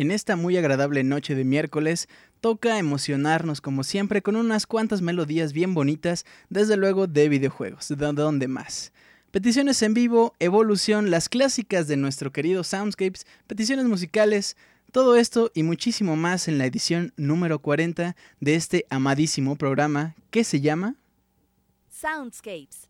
en esta muy agradable noche de miércoles, toca emocionarnos como siempre con unas cuantas melodías bien bonitas, desde luego de videojuegos, de donde más. Peticiones en vivo, evolución, las clásicas de nuestro querido Soundscapes, peticiones musicales, todo esto y muchísimo más en la edición número 40 de este amadísimo programa que se llama Soundscapes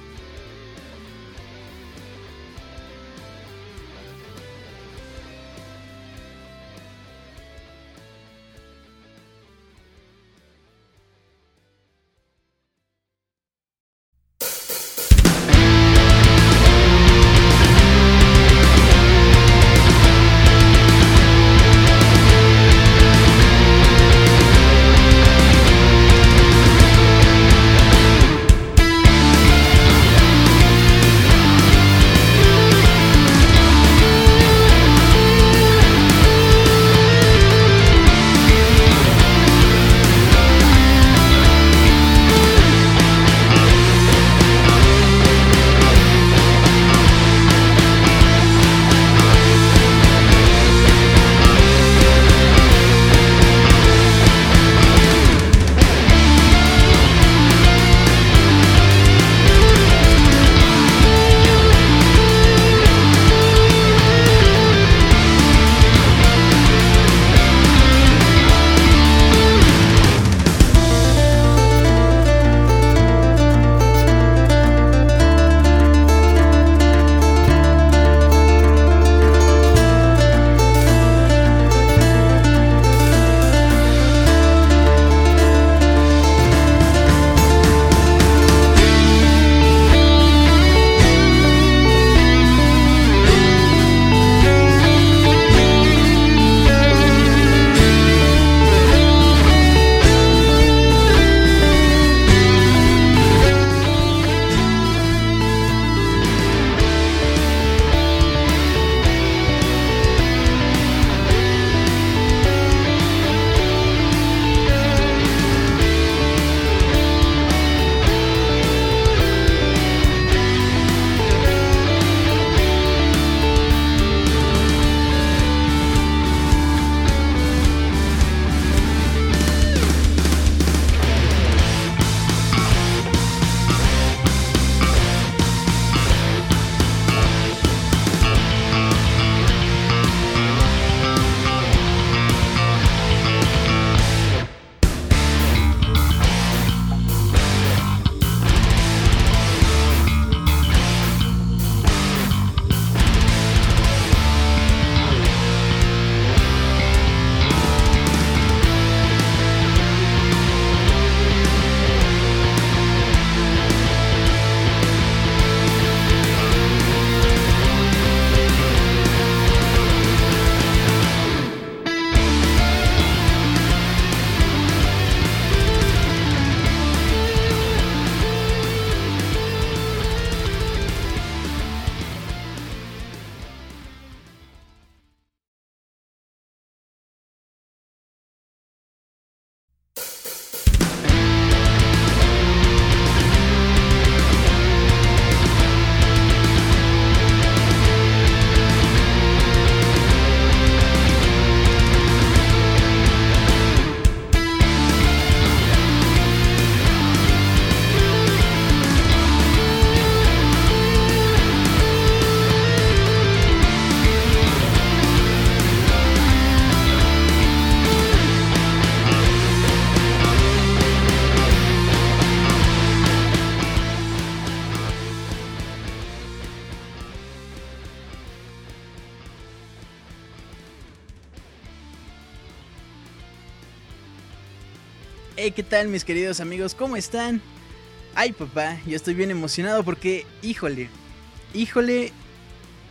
¿Qué tal mis queridos amigos? ¿Cómo están? Ay, papá, yo estoy bien emocionado porque, híjole, híjole,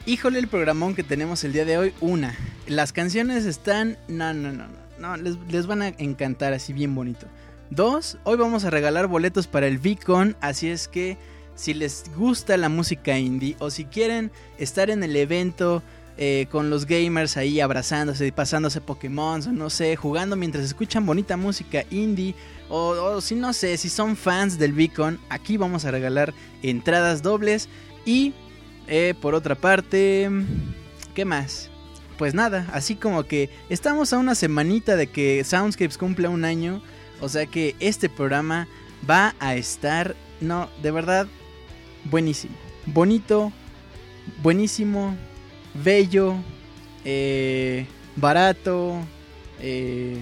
híjole el programón que tenemos el día de hoy. Una, las canciones están... No, no, no, no, les, les van a encantar así bien bonito. Dos, hoy vamos a regalar boletos para el VCon, así es que si les gusta la música indie o si quieren estar en el evento eh, con los gamers ahí abrazándose y pasándose Pokémon, no sé, jugando mientras escuchan bonita música indie. O, si no sé, si son fans del Beacon, aquí vamos a regalar entradas dobles. Y eh, por otra parte, ¿qué más? Pues nada, así como que estamos a una semanita de que Soundscapes cumpla un año. O sea que este programa va a estar, no, de verdad, buenísimo. Bonito, buenísimo, bello, eh, barato, eh,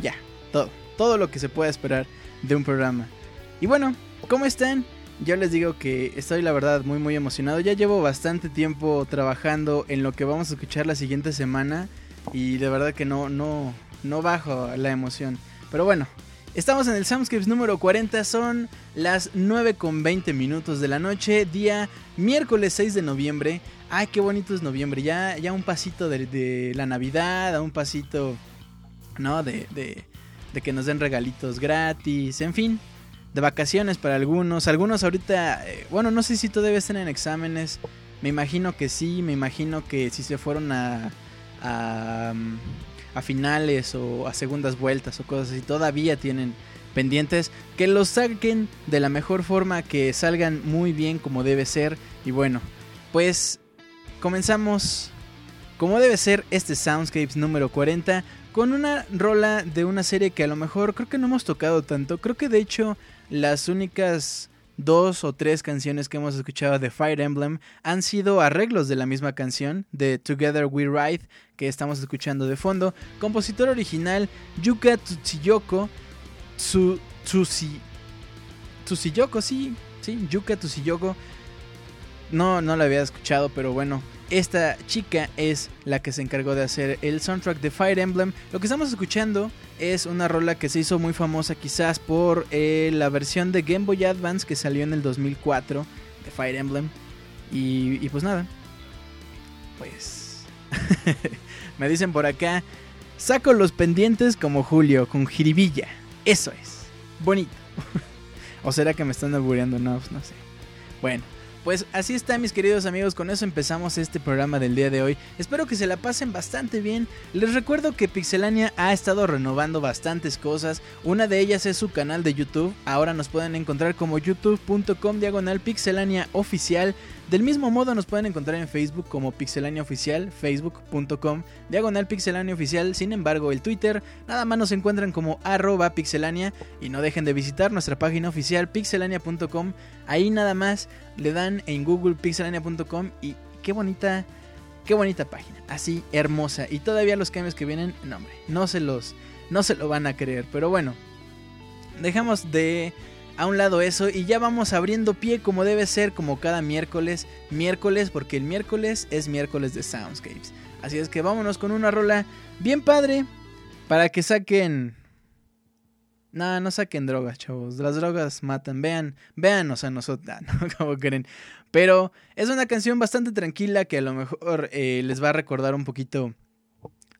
ya, todo, todo lo que se pueda esperar de un programa. Y bueno, ¿cómo están? Yo les digo que estoy la verdad muy muy emocionado. Ya llevo bastante tiempo trabajando en lo que vamos a escuchar la siguiente semana y de verdad que no no no bajo la emoción. Pero bueno, estamos en el Soundscapes número 40, son las 9 con 20 minutos de la noche, día miércoles 6 de noviembre ay, qué bonito es noviembre, ya, ya un pasito de, la Navidad, a un pasito, ¿no? De, de, que nos den regalitos gratis, en fin, de vacaciones para algunos. Algunos ahorita, eh, bueno, no sé si todavía están en exámenes, me imagino que sí, me imagino que si se fueron a, a, a finales o a segundas vueltas o cosas así, todavía tienen pendientes, que los saquen de la mejor forma, que salgan muy bien como debe ser. Y bueno, pues comenzamos como debe ser este Soundscapes número 40 con una rola de una serie que a lo mejor creo que no hemos tocado tanto. Creo que de hecho las únicas dos o tres canciones que hemos escuchado de Fire Emblem han sido arreglos de la misma canción de Together We Ride que estamos escuchando de fondo. Compositor original Yuka Tsuyoko Tsu, Tsusi, Tsuyoko, sí, sí, Yuka Tsuyoko. No, no la había escuchado, pero bueno. Esta chica es la que se encargó de hacer el soundtrack de Fire Emblem. Lo que estamos escuchando es una rola que se hizo muy famosa quizás por eh, la versión de Game Boy Advance que salió en el 2004 de Fire Emblem. Y, pues nada. Pues... Me dicen por acá, saco los pendientes como Julio, con jiribilla. Eso es. Bonito. ¿O será que me están albureando? No, no sé. Bueno. Pues así está mis queridos amigos, con eso empezamos este programa del día de hoy. Espero que se la pasen bastante bien. Les recuerdo que Pixelania ha estado renovando bastantes cosas. Una de ellas es su canal de YouTube. Ahora nos pueden encontrar como youtube.com diagonal pixelania oficial. Del mismo modo nos pueden encontrar en Facebook como Pixelania Oficial, facebook.com, diagonal Pixelania Oficial. Sin embargo, el Twitter nada más nos encuentran como arroba pixelania y no dejen de visitar nuestra página oficial pixelania.com. Ahí nada más le dan en Google pixelania.com y qué bonita, qué bonita página, así hermosa. Y todavía los cambios que vienen, no hombre, no se los, no se lo van a creer. Pero bueno, dejamos de a un lado eso y ya vamos abriendo pie como debe ser, como cada miércoles, miércoles, porque el miércoles es miércoles de Soundscapes. Así es que vámonos con una rola bien padre para que saquen... No, no saquen drogas, chavos. Las drogas matan. Vean, véanos a nosotros. No, como creen. Pero es una canción bastante tranquila que a lo mejor eh, les va a recordar un poquito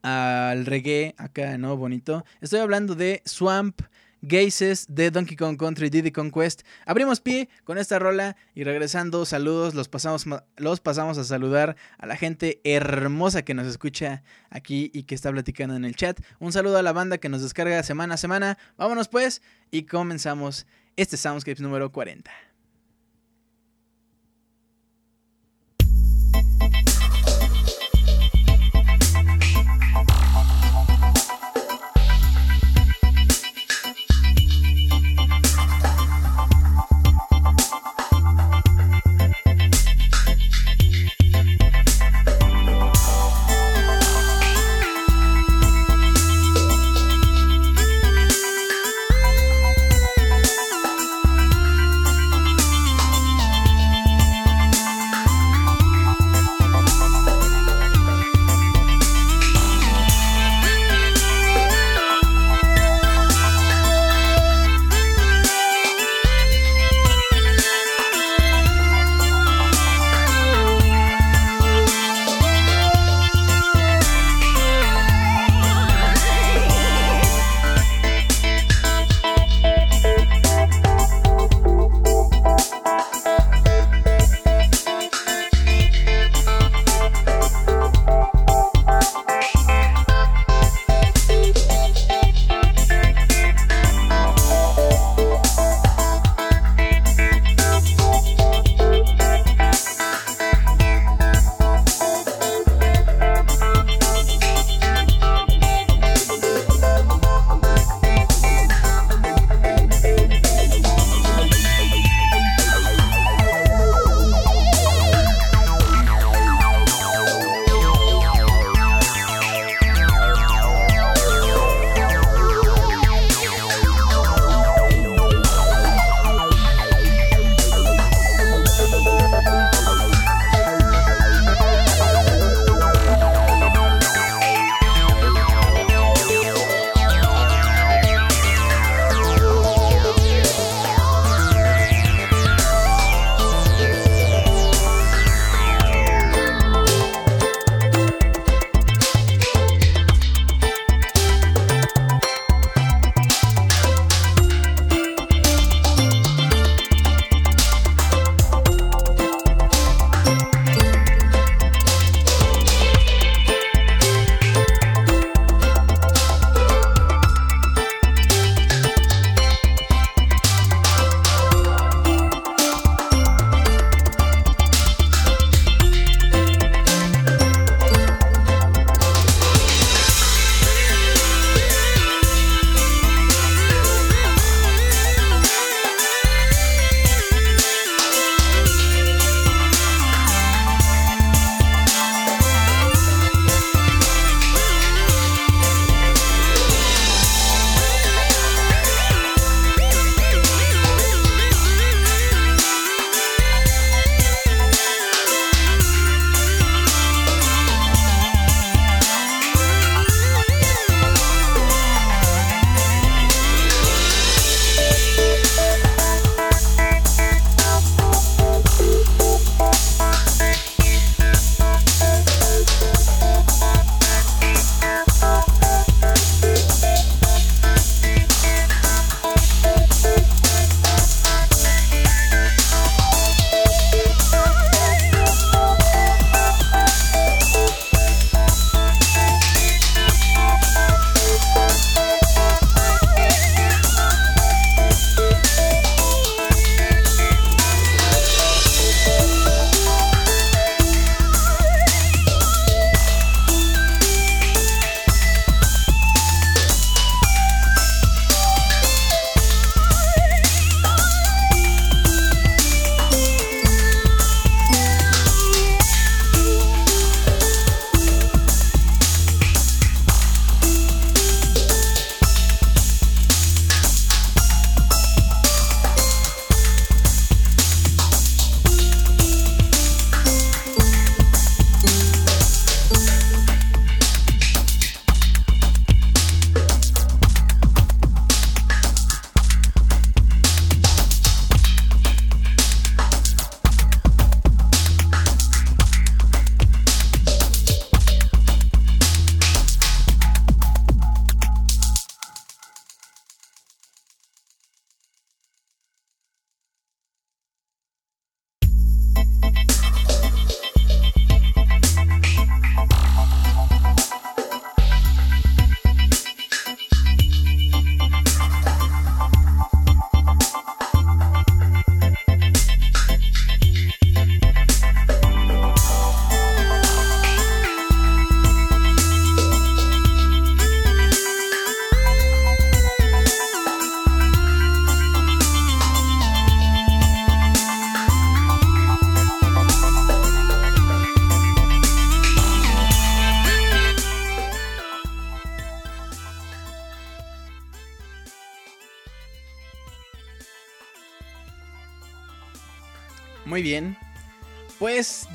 al reggae acá, ¿no? Bonito. Estoy hablando de Swamp Gazes de Donkey Kong Country Diddy Conquest. Abrimos pie con esta rola y regresando, saludos, los pasamos, los pasamos a saludar a la gente hermosa que nos escucha aquí y que está platicando en el chat. Un saludo a la banda que nos descarga semana a semana. Vámonos pues y comenzamos este Soundscapes número 40.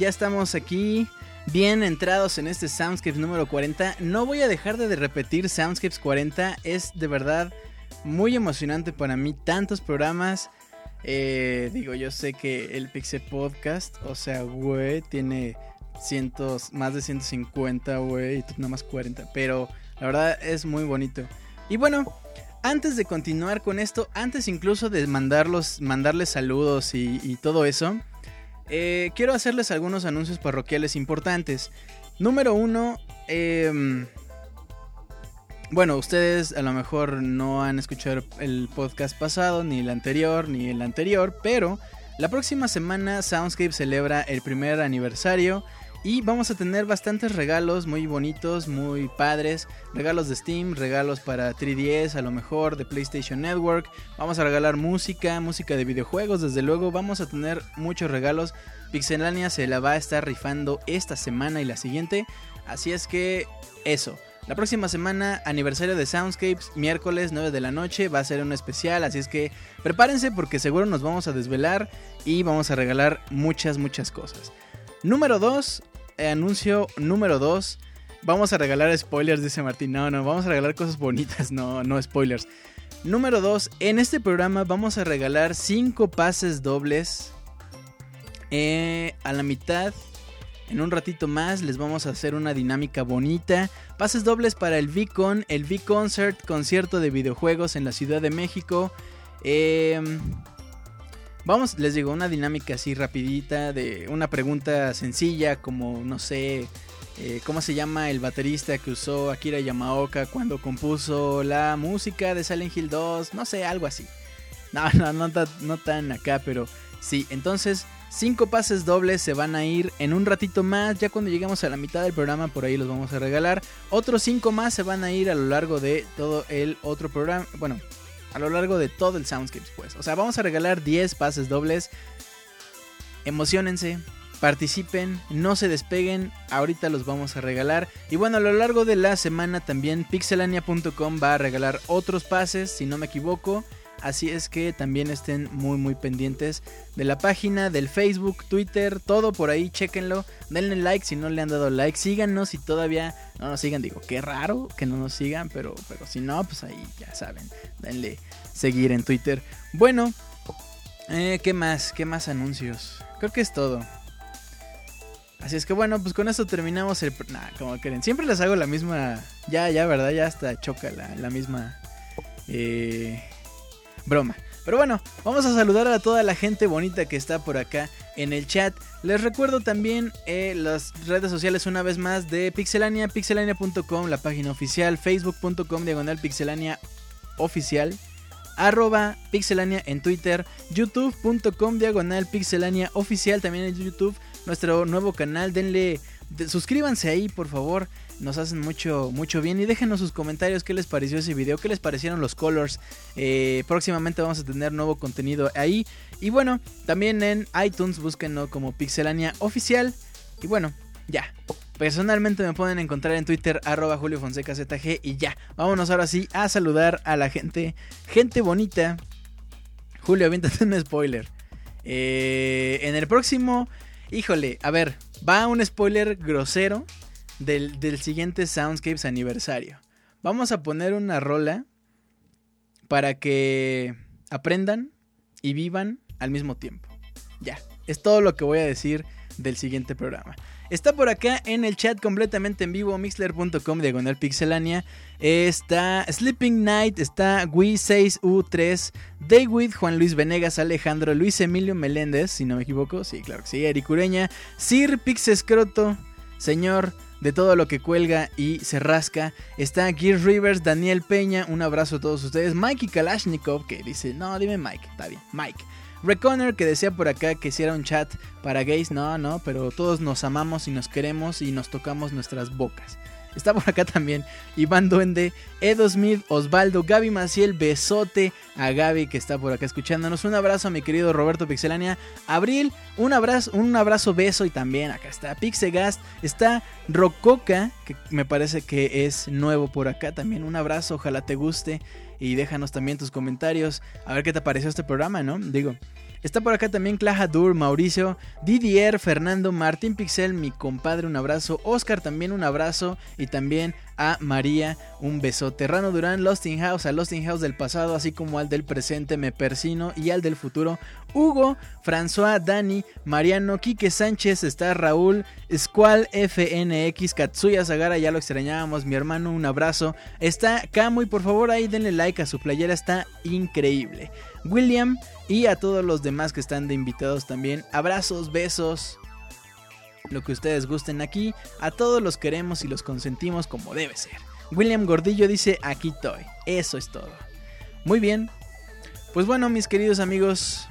Ya estamos aquí bien entrados en este Soundscapes número 40. No voy a dejar de repetir Soundscapes 40. Es de verdad muy emocionante para mí. Tantos programas. Eh, digo, yo sé que el Pixel Podcast, o sea, güey, tiene cientos, más de 150, güey, y nada más 40. Pero la verdad es muy bonito. Y bueno, antes de continuar con esto, antes incluso de mandarlos, mandarles saludos y, todo eso, eh, quiero hacerles algunos anuncios parroquiales importantes. Número uno, em, bueno, ustedes a lo mejor no han escuchado el podcast pasado, ni el anterior, ni el anterior, pero la próxima semana Soundscape celebra el primer aniversario y vamos a tener bastantes regalos muy bonitos, muy padres. Regalos de Steam, regalos para 3DS, a lo mejor de PlayStation Network. Vamos a regalar música, música de videojuegos, desde luego. Vamos a tener muchos regalos. Pixelania se la va a estar rifando esta semana y la siguiente. Así es que eso. La próxima semana, aniversario de Soundscapes, miércoles 9 de la noche, va a ser un especial, así es que prepárense porque seguro nos vamos a desvelar y vamos a regalar muchas, muchas cosas. Número 2, eh, anuncio número 2. Vamos a regalar spoilers, dice Martín. No, no, vamos a regalar cosas bonitas, no, no spoilers. Número 2. En este programa vamos a regalar 5 pases dobles. Eh, a la mitad. En un ratito más les vamos a hacer una dinámica bonita. Pases dobles para el V-Con, el V-Concert, concierto de videojuegos en la Ciudad de México. Eh, Vamos, les digo, una dinámica así rapidita de una pregunta sencilla como, no sé, eh, ¿cómo se llama el baterista que usó Akira Yamaoka cuando compuso la música de Silent Hill 2? No sé, algo así. No, no, no, no tan acá, pero sí. Entonces, cinco pases dobles se van a ir en un ratito más. Ya cuando lleguemos a la mitad del programa, por ahí los vamos a regalar. Otros cinco más se van a ir a lo largo de todo el otro programa. Bueno, a lo largo de todo el Soundscapes, pues. O sea, vamos a regalar 10 pases dobles. Emocionense, participen, no se despeguen, ahorita los vamos a regalar. Y bueno, a lo largo de la semana también pixelania.com va a regalar otros pases, si no me equivoco. Así es que también estén muy muy pendientes de la página, del Facebook, Twitter, todo por ahí, chequenlo. Denle like si no le han dado like. Síganos si todavía no nos sigan. Digo, qué raro que no nos sigan, pero, pero si no, pues ahí ya saben. Denle seguir en Twitter. Bueno, eh, ¿qué más? ¿Qué más anuncios? Creo que es todo. Así es que bueno, pues con esto terminamos el... Nah, como quieren. Siempre les hago la misma... Ya, ya, ¿verdad? Ya hasta choca la, la misma... Eh, broma. Pero bueno, vamos a saludar a toda la gente bonita que está por acá en el chat. Les recuerdo también eh, las redes sociales una vez más de Pixelania, pixelania.com, la página oficial, facebook.com, diagonal pixelania oficial, arroba pixelania en Twitter, youtube.com, diagonal pixelania oficial, también en YouTube, nuestro nuevo canal, denle, suscríbanse ahí por favor nos hacen mucho, mucho bien. Y déjenos sus comentarios qué les pareció ese video, qué les parecieron los colors. Eh, próximamente vamos a tener nuevo contenido ahí. Y bueno, también en iTunes búsquenlo como Pixelania Oficial. Y bueno, ya. Personalmente me pueden encontrar en Twitter arroba Julio Fonseca ZG y ya. Vámonos ahora sí a saludar a la gente. Gente bonita. Julio, aviéntate un spoiler. Eh, en el próximo, híjole, a ver, va un spoiler grosero del, siguiente Soundscapes aniversario. Vamos a poner una rola para que aprendan y vivan al mismo tiempo. Ya, es todo lo que voy a decir del siguiente programa. Está por acá en el chat completamente en vivo, mixler.com diagonal pixelania. Está Sleeping Night, está Wii6U3, David, Juan Luis Venegas, Alejandro, Luis Emilio Meléndez, si no me equivoco, sí, claro que sí, Eric Ureña, Sir Pixescroto, señor de todo lo que cuelga y se rasca. Está Gear Rivers, Daniel Peña, un abrazo a todos ustedes. Mikey Kalashnikov que dice, no, dime Mike, está bien, Mike. Reconner que decía por acá que si era un chat para gays, no, no, pero todos nos amamos y nos queremos y nos tocamos nuestras bocas. Está por acá también Iván Duende, Edo Smith, Osvaldo, Gaby Maciel, besote a Gaby que está por acá escuchándonos. Un abrazo a mi querido Roberto Pixelania. Abril, un abrazo, un abrazo, beso y también acá está Pixegast. Está Rococa, que me parece que es nuevo por acá también. Un abrazo, ojalá te guste y déjanos también tus comentarios. A ver qué te pareció este programa, ¿no? Digo, Está por acá también Clajadur, Mauricio, Didier, Fernando, Martín Pixel, mi compadre, un abrazo. Oscar también un abrazo. Y también a María, un besote. Rano Durán, Lost in House, a Lost in House del pasado, así como al del presente, me persino, y al del futuro, Hugo, François, Dani, Mariano, Quique Sánchez, está Raúl, Squall, FNX, Katsuya Sagara, ya lo extrañábamos, mi hermano, un abrazo. Está Camo y por favor ahí denle like a su playera, está increíble. William y a todos los demás que están de invitados también, abrazos, besos lo que ustedes gusten aquí. A todos los queremos y los consentimos como debe ser. William Gordillo dice, aquí estoy. Eso es todo. Muy bien. Pues bueno, mis queridos amigos.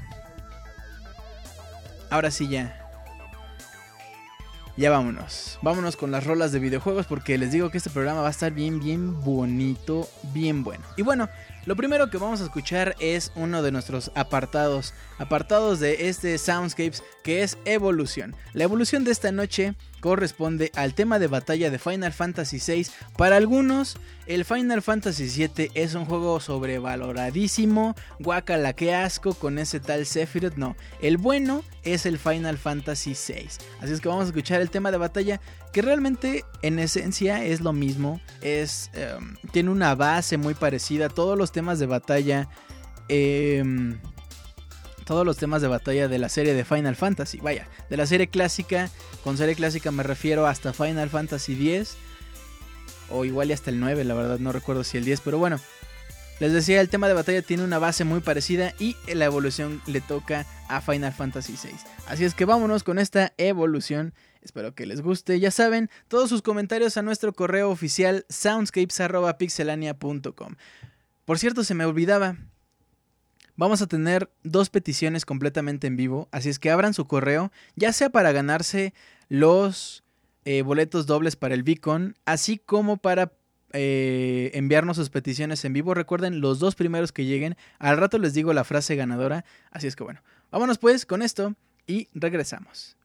Ahora sí ya. Ya vámonos. Vámonos con las rolas de videojuegos porque les digo que este programa va a estar bien, bien bonito, bien bueno. Y bueno, lo primero que vamos a escuchar es uno de nuestros apartados, apartados de este Soundscapes que es evolución. La evolución de esta noche corresponde al tema de batalla de Final Fantasy VI. Para algunos, el Final Fantasy VII es un juego sobrevaloradísimo, guacala que asco con ese tal Sephiroth. No, el bueno es el Final Fantasy VI. Así es que vamos a escuchar el tema de batalla que realmente en esencia es lo mismo. Es, em, tiene una base muy parecida. Todos los temas de batalla... Em, todos los temas de batalla de la serie de Final Fantasy. Vaya, de la serie clásica, con serie clásica me refiero hasta Final Fantasy X. O igual y hasta el 9, la verdad no recuerdo si el 10, pero bueno. Les decía, el tema de batalla tiene una base muy parecida y la evolución le toca a Final Fantasy VI. Así es que vámonos con esta evolución. Espero que les guste. Ya saben, todos sus comentarios a nuestro correo oficial soundscapes.pixelania.com. Por cierto, se me olvidaba, vamos a tener dos peticiones completamente en vivo. Así es que abran su correo, ya sea para ganarse los eh, boletos dobles para el Beacon, así como para eh, enviarnos sus peticiones en vivo. Recuerden, los dos primeros que lleguen, al rato les digo la frase ganadora. Así es que bueno, vámonos pues con esto y regresamos.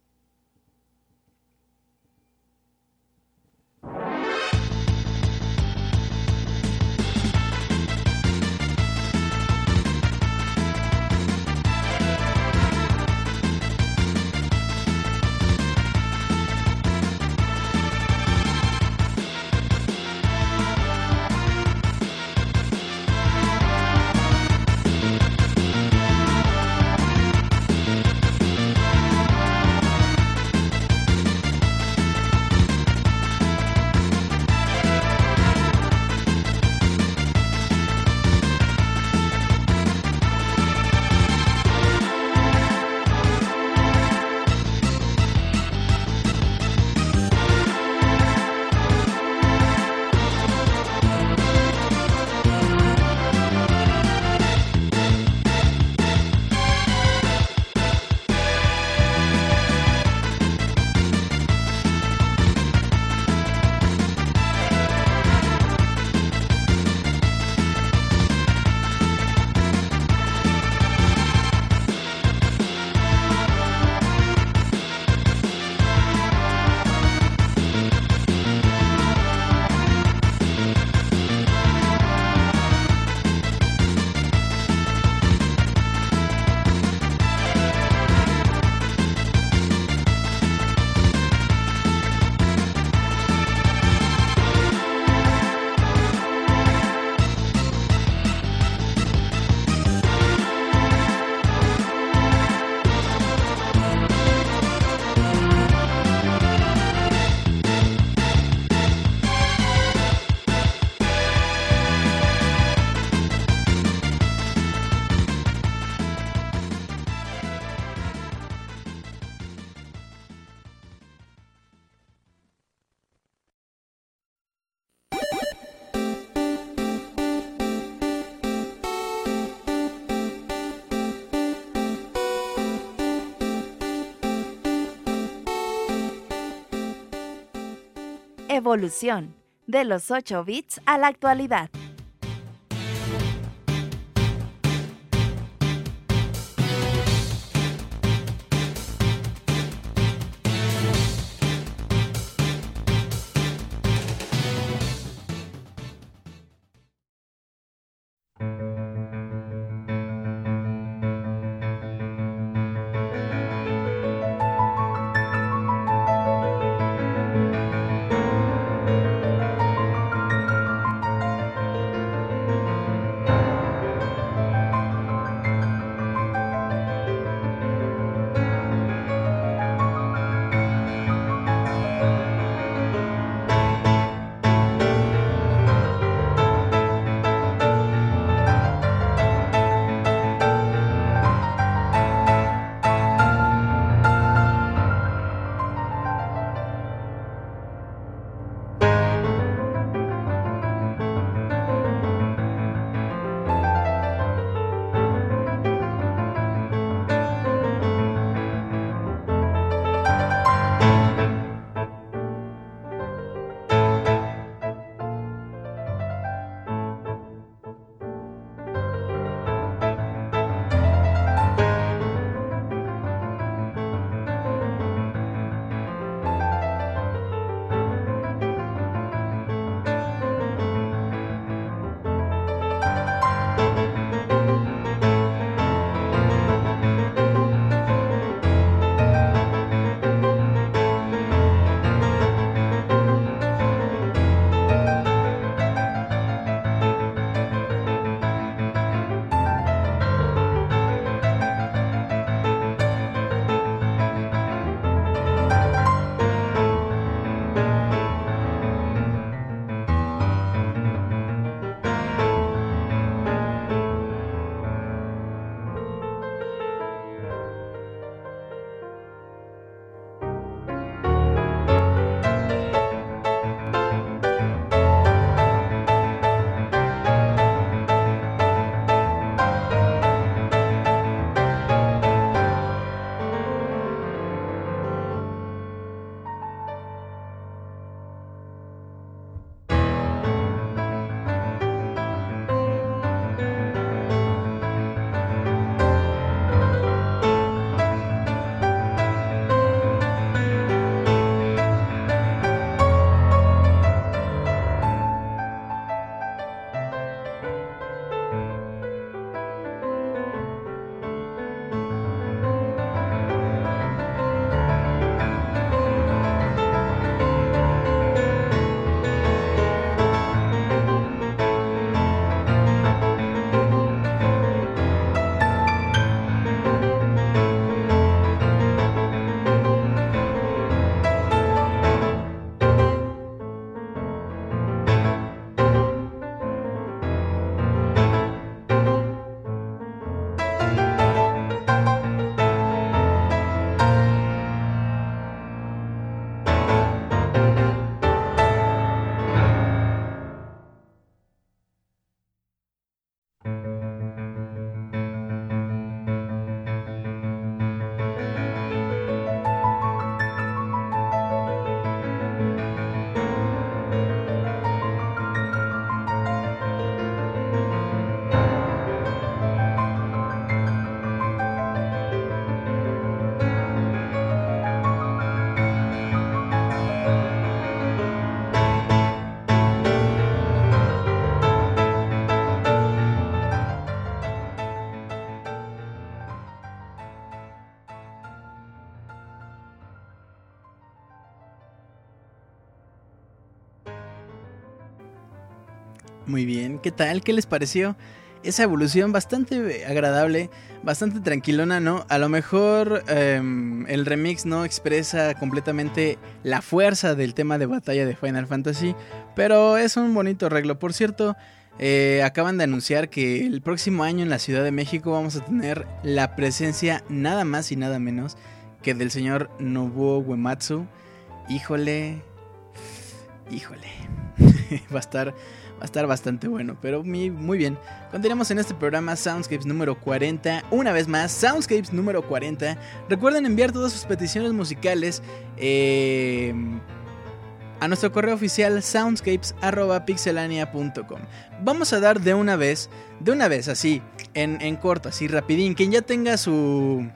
Evolución, de los 8 bits a la actualidad. Bien, ¿qué tal? ¿Qué les pareció? Esa evolución bastante agradable, bastante tranquilona, ¿no? A lo mejor em, el remix no expresa completamente la fuerza del tema de batalla de Final Fantasy, pero es un bonito arreglo. Por cierto, eh, acaban de anunciar que el próximo año en la Ciudad de México vamos a tener la presencia nada más y nada menos que del señor Nobuo Uematsu. Híjole, híjole, va a estar Va a estar bastante bueno, pero muy, muy bien. Continuamos en este programa Soundscapes número 40. Una vez más, Soundscapes número 40. Recuerden enviar todas sus peticiones musicales eh, a nuestro correo oficial soundscapes.pixelania.com. Vamos a dar de una vez, de una vez así, en, en corto, así rapidín. Quien ya tenga su,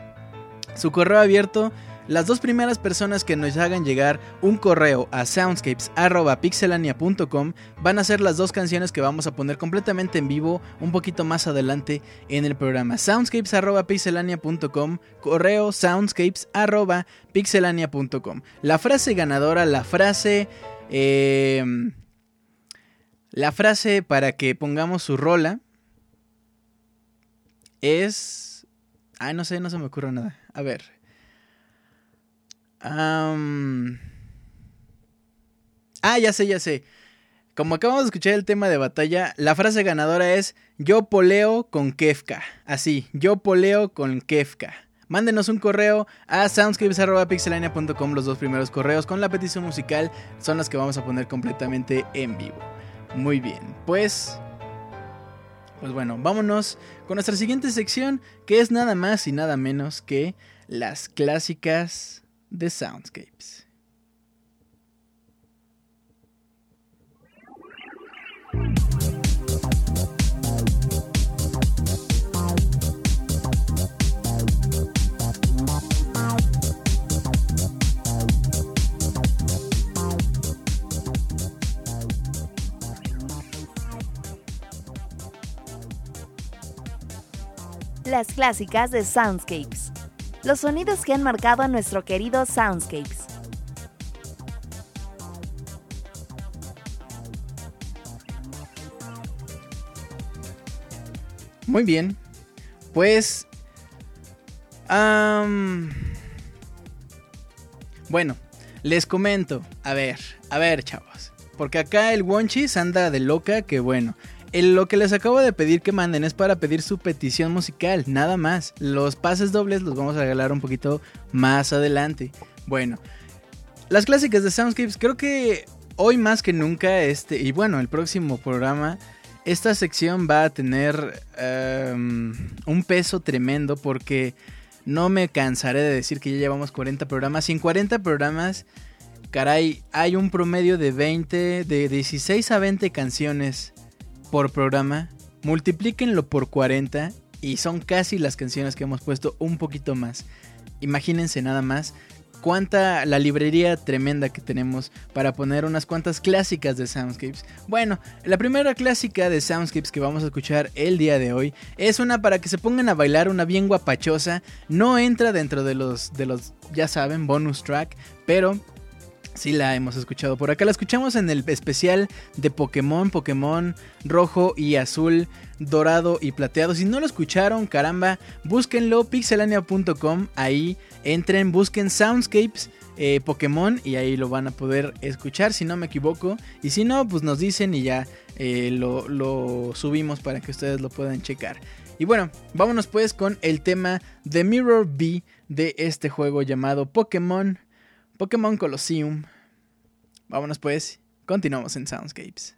su correo abierto las dos primeras personas que nos hagan llegar un correo a soundscapes.pixelania.com van a ser las dos canciones que vamos a poner completamente en vivo un poquito más adelante en el programa. Soundscapes.pixelania.com, correo soundscapes.pixelania.com. La frase ganadora, la frase... Eh, la frase para que pongamos su rola es... Ay, no sé, no se me ocurre nada. A ver. Ah, ya sé, ya sé. Como acabamos de escuchar el tema de batalla, la frase ganadora es yo poleo con Kefka. Así, yo poleo con Kefka. Mándenos un correo a soundscapes.pixelania.com, los dos primeros correos con la petición musical son las que vamos a poner completamente en vivo. Muy bien, pues... Pues bueno, vámonos con nuestra siguiente sección, que es nada más y nada menos que las clásicas de Soundscapes. Las clásicas de Soundscapes los sonidos que han marcado a nuestro querido Soundscapes. Muy bien, pues... bueno, les comento, a ver, a ver chavos, porque acá el Wonchis anda de loca que bueno, lo que les acabo de pedir que manden es para pedir su petición musical, nada más. Los pases dobles los vamos a regalar un poquito más adelante. Bueno, las clásicas de Soundscapes, creo que hoy más que nunca, este, y bueno, el próximo programa, esta sección va a tener em, un peso tremendo porque no me cansaré de decir que ya llevamos 40 programas. Sin 40 programas, caray, hay un promedio de 20, de 16 a 20 canciones por programa, multiplíquenlo por 40 y son casi las canciones que hemos puesto un poquito más. Imagínense nada más cuánta la librería tremenda que tenemos para poner unas cuantas clásicas de Soundscapes. Bueno, la primera clásica de Soundscapes que vamos a escuchar el día de hoy es una para que se pongan a bailar, una bien guapachosa. No entra dentro de los de los ya saben bonus track, pero Sí, la hemos escuchado por acá. La escuchamos en el especial de Pokémon, Pokémon rojo y azul, dorado y plateado. Si no lo escucharon, caramba, búsquenlo, pixelania.com. Ahí entren, busquen Soundscapes. Eh, Pokémon y ahí lo van a poder escuchar si no me equivoco y si no pues nos dicen y ya eh, lo, lo subimos para que ustedes lo puedan checar y bueno vámonos pues con el tema de Mirror B de este juego llamado Pokémon Pokémon Colosseum. Vámonos pues, continuamos en Soundscapes.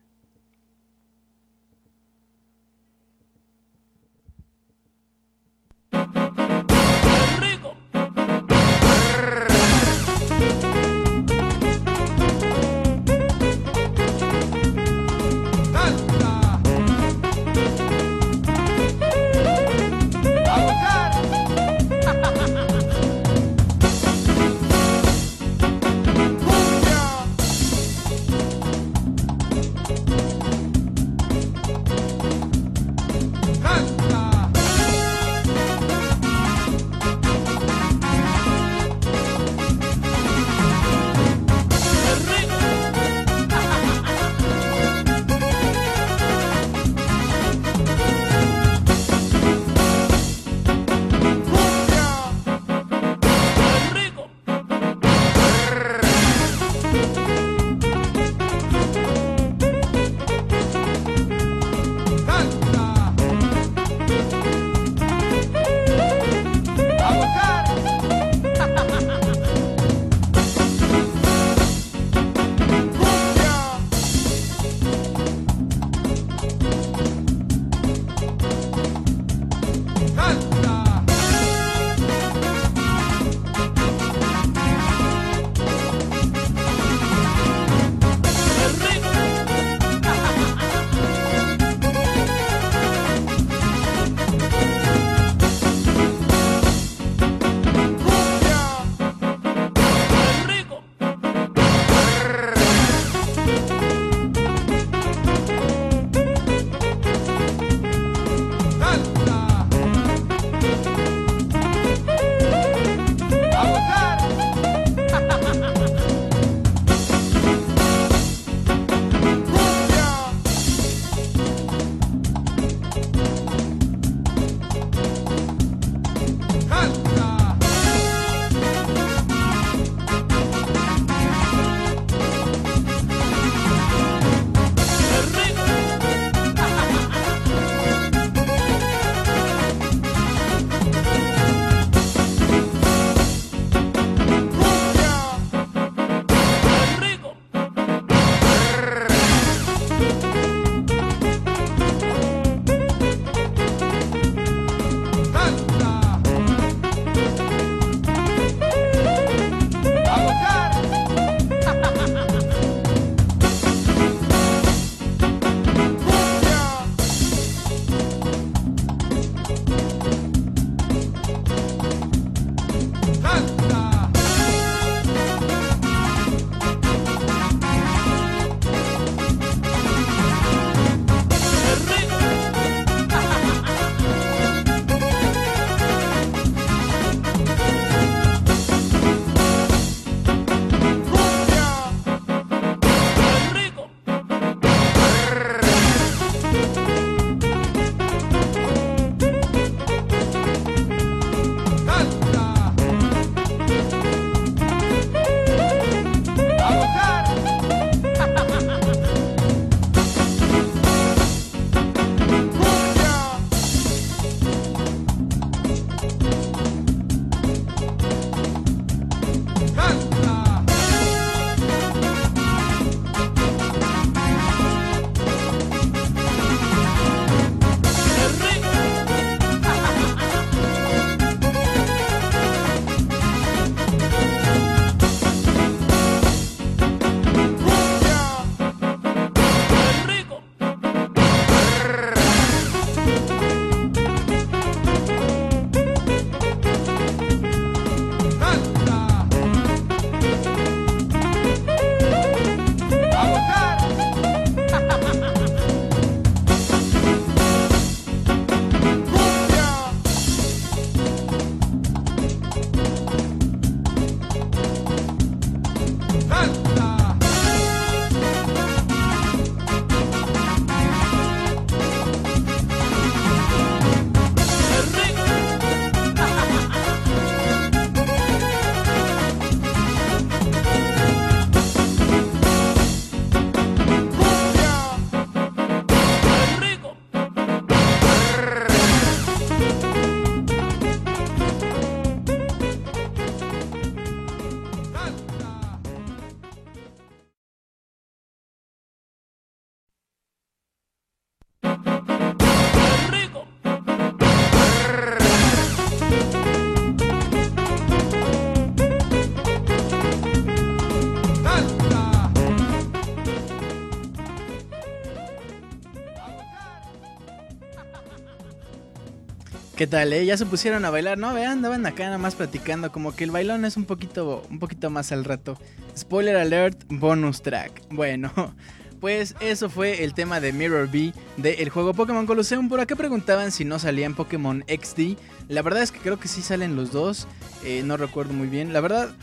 Tal, eh? Ya se pusieron a bailar, ¿no? Vean, andaban acá nada más platicando, como que el bailón es un poquito, un poquito más al rato. Spoiler alert, bonus track. Bueno, pues eso fue el tema de Mirror B del juego Pokémon Colosseum. Por acá preguntaban si no salía en Pokémon XD. La verdad es que creo que sí salen los dos, eh, no recuerdo muy bien. La verdad,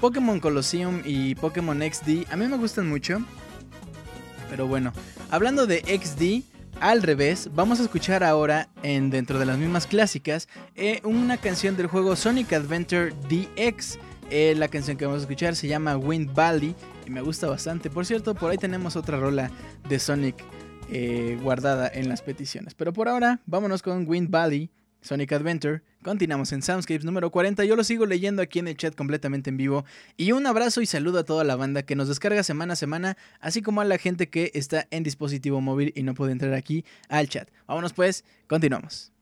Pokémon Colosseum y Pokémon XD a mí me gustan mucho. Pero bueno, hablando de XD, al revés, vamos a escuchar ahora, en dentro de las mismas clásicas, eh, una canción del juego Sonic Adventure DX. Eh, la canción que vamos a escuchar se llama Wind Valley y me gusta bastante. Por cierto, por ahí tenemos otra rola de Sonic eh, guardada en las peticiones. Pero por ahora, vámonos con Wind Valley Sonic Adventure. Continuamos en Soundscapes número 40. Yo lo sigo leyendo aquí en el chat completamente en vivo. Y un abrazo y saludo a toda la banda que nos descarga semana a semana, así como a la gente que está en dispositivo móvil y no puede entrar aquí al chat. Vámonos pues, continuamos.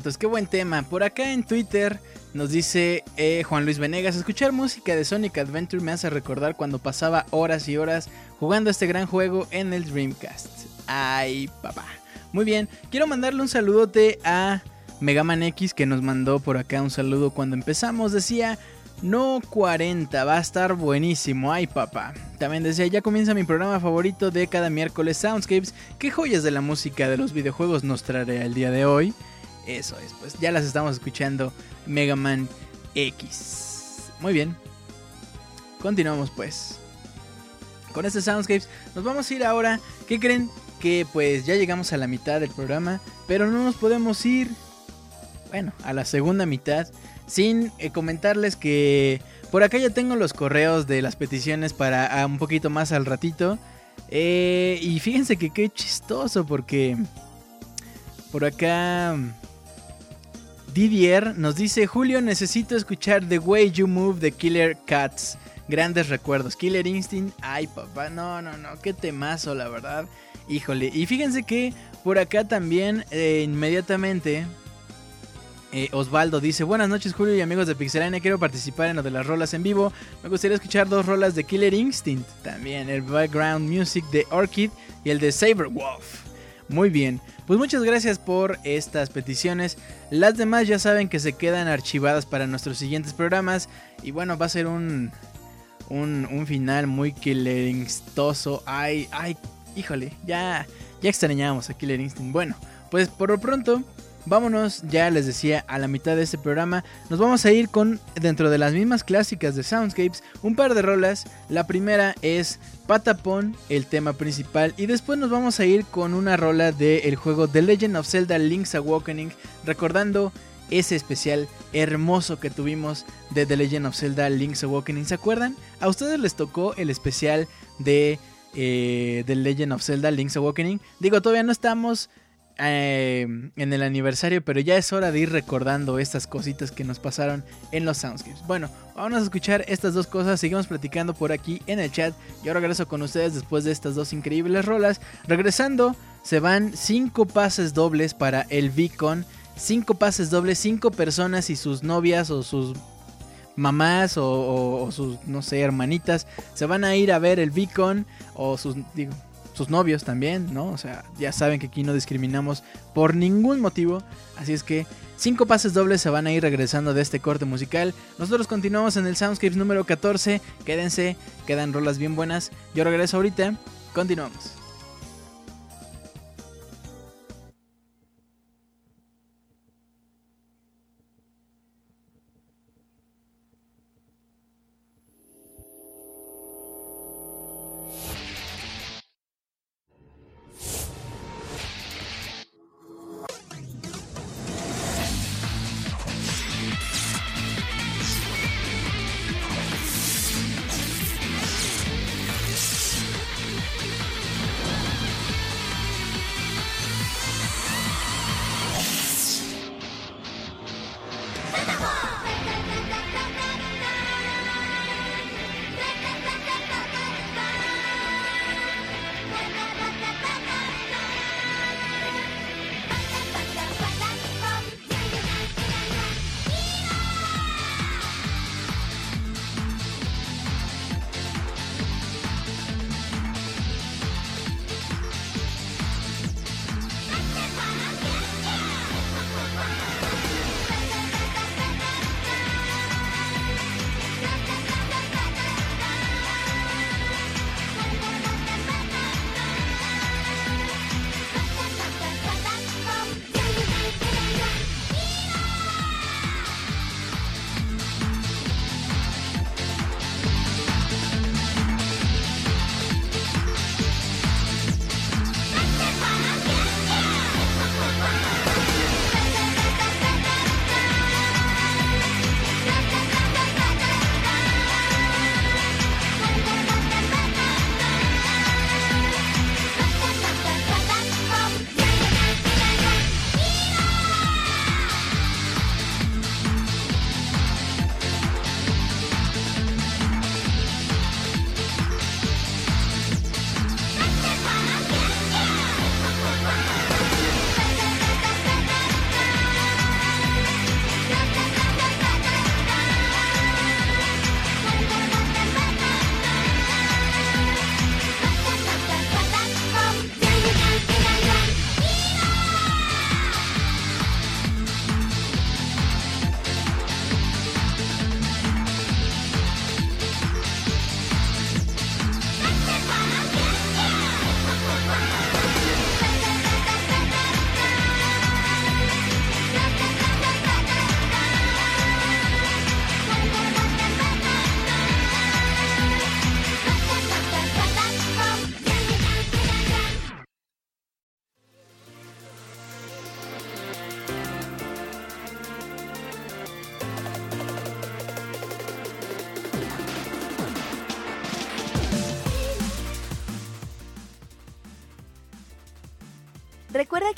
Entonces qué buen tema. Por acá en Twitter nos dice eh, Juan Luis Venegas, escuchar música de Sonic Adventure me hace recordar cuando pasaba horas y horas jugando este gran juego en el Dreamcast. Ay, papá. Muy bien, quiero mandarle un saludote a Megaman X que nos mandó por acá un saludo cuando empezamos. Decía, no 40, va a estar buenísimo. Ay, papá. También decía, ya comienza mi programa favorito de cada miércoles Soundscapes. ¿Qué joyas de la música de los videojuegos nos traeré el día de hoy? Eso es, pues ya las estamos escuchando. Mega Man X. Muy bien. Continuamos pues. Con este Soundscapes nos vamos a ir ahora. ¿Qué creen? Que pues ya llegamos a la mitad del programa. Pero no nos podemos ir. Bueno, a la segunda mitad sin eh, comentarles que por acá ya tengo los correos de las peticiones para un poquito más al ratito. Eh, y fíjense que qué chistoso porque por acá Didier nos dice, Julio, necesito escuchar The Way You Move de Killer Cats. Grandes recuerdos. Killer Instinct. Ay, papá, no, no, no, qué temazo, la verdad. Híjole. Y fíjense que por acá también, eh, inmediatamente, eh, Osvaldo dice, buenas noches Julio y amigos de Pixelania, quiero participar en lo de las rolas en vivo. Me gustaría escuchar dos rolas de Killer Instinct, también el background music de Orchid y el de Saberwolf. Muy bien, pues muchas gracias por estas peticiones. Las demás ya saben que se quedan archivadas para nuestros siguientes programas. Y bueno, va a ser un, un, final muy Killer Instoso. Ay, ay, híjole, ya, ya extrañamos a Killer Instinct. Bueno, pues por lo pronto Vámonos, ya les decía, a la mitad de este programa. Nos vamos a ir con, dentro de las mismas clásicas de Soundscapes, un par de rolas. La primera es Patapon, el tema principal. Y después nos vamos a ir con una rola del juego The Legend of Zelda Link's Awakening. Recordando ese especial hermoso que tuvimos de The Legend of Zelda Link's Awakening. ¿Se acuerdan? A ustedes les tocó el especial de eh, The Legend of Zelda Link's Awakening. Digo, todavía no estamos eh, en el aniversario, pero ya es hora de ir recordando estas cositas que nos pasaron en los Soundscapes. Bueno, vamos a escuchar estas dos cosas, seguimos platicando por aquí en el chat. Yo regreso con ustedes después de estas dos increíbles rolas. Regresando, se van cinco pases dobles para el Beacon. Cinco pases dobles, cinco personas y sus novias o sus mamás o, sus, no sé, hermanitas se van a ir a ver el Beacon o sus, sus novios también, ¿no? O sea, ya saben que aquí no discriminamos por ningún motivo. Así es que cinco pases dobles se van a ir regresando de este corte musical. Nosotros continuamos en el Soundscapes número 14. Quédense, quedan rolas bien buenas. Yo regreso ahorita. Continuamos.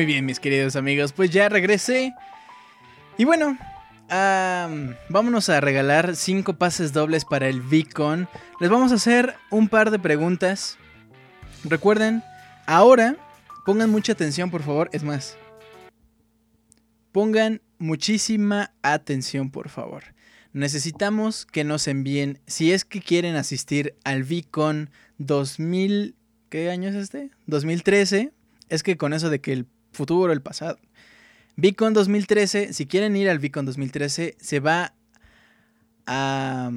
Muy bien, mis queridos amigos, pues ya regresé. Y bueno, vámonos a regalar 5 pases dobles para el VCon. Les vamos a hacer un par de preguntas. Recuerden, ahora pongan mucha atención, por favor. Es más, pongan muchísima atención, por favor. Necesitamos que nos envíen, si es que quieren asistir al VCon 2000, ¿qué año es este? 2013. Es que con eso de que el futuro, el pasado. VCon 2013, si quieren ir al VCon 2013, se va a...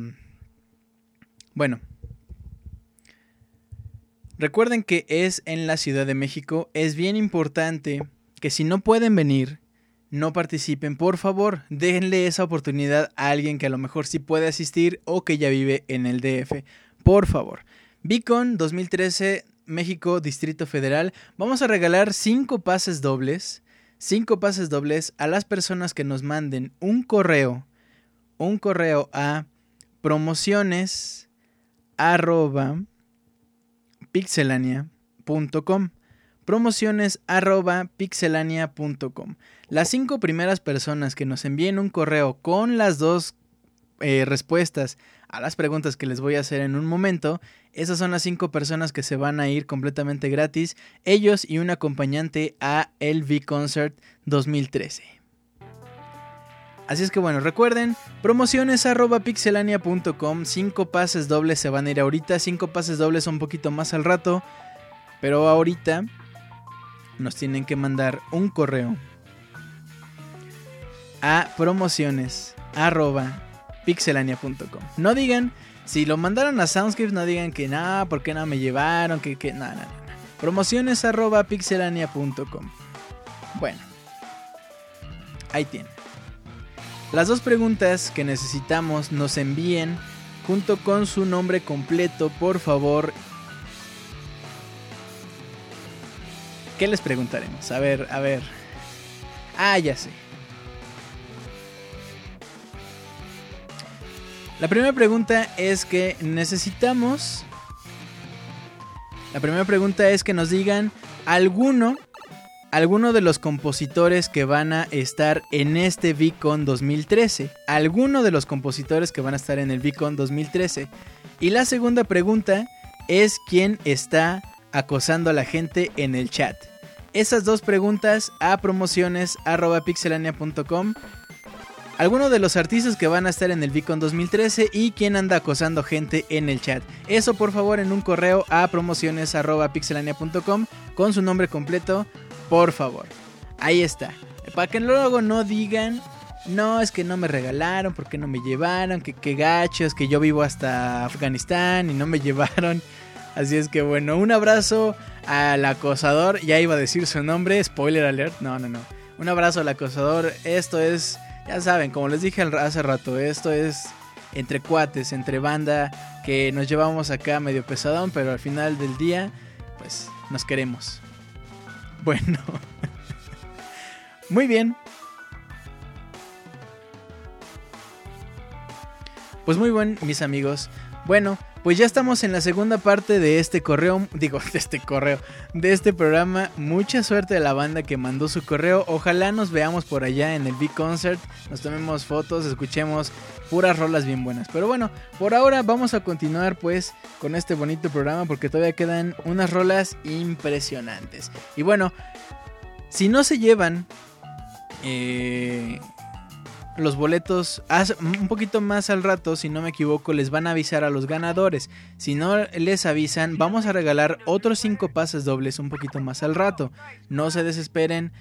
Bueno. Recuerden que es en la Ciudad de México. Es bien importante que si no pueden venir, no participen. Por favor, déjenle esa oportunidad a alguien que a lo mejor sí puede asistir o que ya vive en el DF. Por favor. VCon 2013, México, Distrito Federal. Vamos a regalar 5 pases dobles. 5 pases dobles a las personas que nos manden un correo. Un correo a promociones arroba pixelania.com promociones arroba pixelania.com las cinco primeras personas que nos envíen un correo con las dos eh, respuestas a las preguntas que les voy a hacer en un momento, esas son las cinco personas que se van a ir completamente gratis, ellos y un acompañante a el V-Concert 2013. Así es que bueno, recuerden, promociones arroba pixelania.com, 5 pases dobles se van a ir ahorita, 5 pases dobles un poquito más al rato, pero ahorita nos tienen que mandar un correo a promociones arroba pixelania.com. No digan, si lo mandaron a Soundscript, no digan que nada, ¿por qué no me llevaron? Que, que, nada, nada, nada. Promociones arroba pixelania.com. Bueno, ahí tienen. Las dos preguntas que necesitamos nos envíen junto con su nombre completo, por favor. ¿Qué les preguntaremos? A ver, a ver. Ah, ya sé. La primera pregunta es que necesitamos... La primera pregunta es que nos digan alguno, alguno de los compositores que van a estar en este VCon 2013. Alguno de los compositores que van a estar en el VCon 2013. Y la segunda pregunta es quién está acosando a la gente en el chat. Esas dos preguntas a promociones arroba pixelania.com algunos de los artistas que van a estar en el VCon 2013 y quién anda acosando gente en el chat. Eso por favor en un correo a promociones.pixelania.com con su nombre completo, por favor. Ahí está. Para que luego no digan, no, es que no me regalaron, porque no me llevaron, que, que gachos, que yo vivo hasta Afganistán y no me llevaron. Así es que bueno, un abrazo al acosador, ya iba a decir su nombre, spoiler alert, no, no, no. Un abrazo al acosador, esto es ya saben, como les dije hace rato, esto es entre cuates, entre banda, que nos llevamos acá medio pesadón, pero al final del día, pues nos queremos. Bueno. Muy bien. Pues muy buen, mis amigos. Bueno, pues ya estamos en la segunda parte de este correo, digo, de este correo, de este programa. Mucha suerte a la banda que mandó su correo. Ojalá nos veamos por allá en el Big Concert, nos tomemos fotos, escuchemos puras rolas bien buenas. Pero bueno, por ahora vamos a continuar pues con este bonito programa porque todavía quedan unas rolas impresionantes. Y bueno, si no se llevan eh, los boletos un poquito más al rato, si no me equivoco, les van a avisar a los ganadores. Si no les avisan, vamos a regalar otros 5 pases dobles un poquito más al rato. No se desesperen,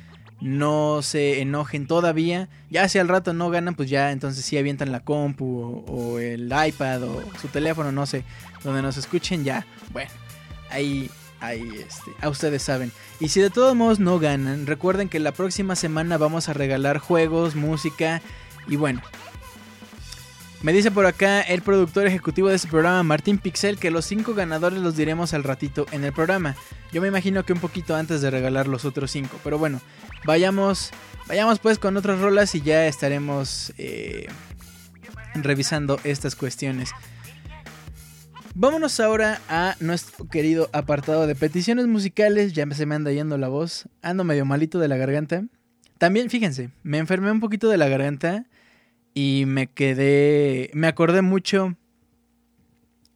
no se enojen todavía. Ya si al rato no ganan, pues ya entonces sí avientan la compu o, o el iPad o su teléfono, no sé, donde nos escuchen ya. Bueno, ahí Ahí este, a ustedes saben. Y si de todos modos no ganan, recuerden que la próxima semana vamos a regalar juegos, música y bueno. Me dice por acá el productor ejecutivo de este programa, Martín Pixel, que los cinco ganadores los diremos al ratito en el programa. Yo me imagino que un poquito antes de regalar los otros cinco. Pero bueno, vayamos, vayamos pues con otras rolas y ya estaremos eh, revisando estas cuestiones. Vámonos ahora a nuestro querido apartado de peticiones musicales. Ya se me anda yendo la voz. Ando medio malito de la garganta. También, fíjense, me enfermé un poquito de la garganta y me quedé. Me acordé mucho.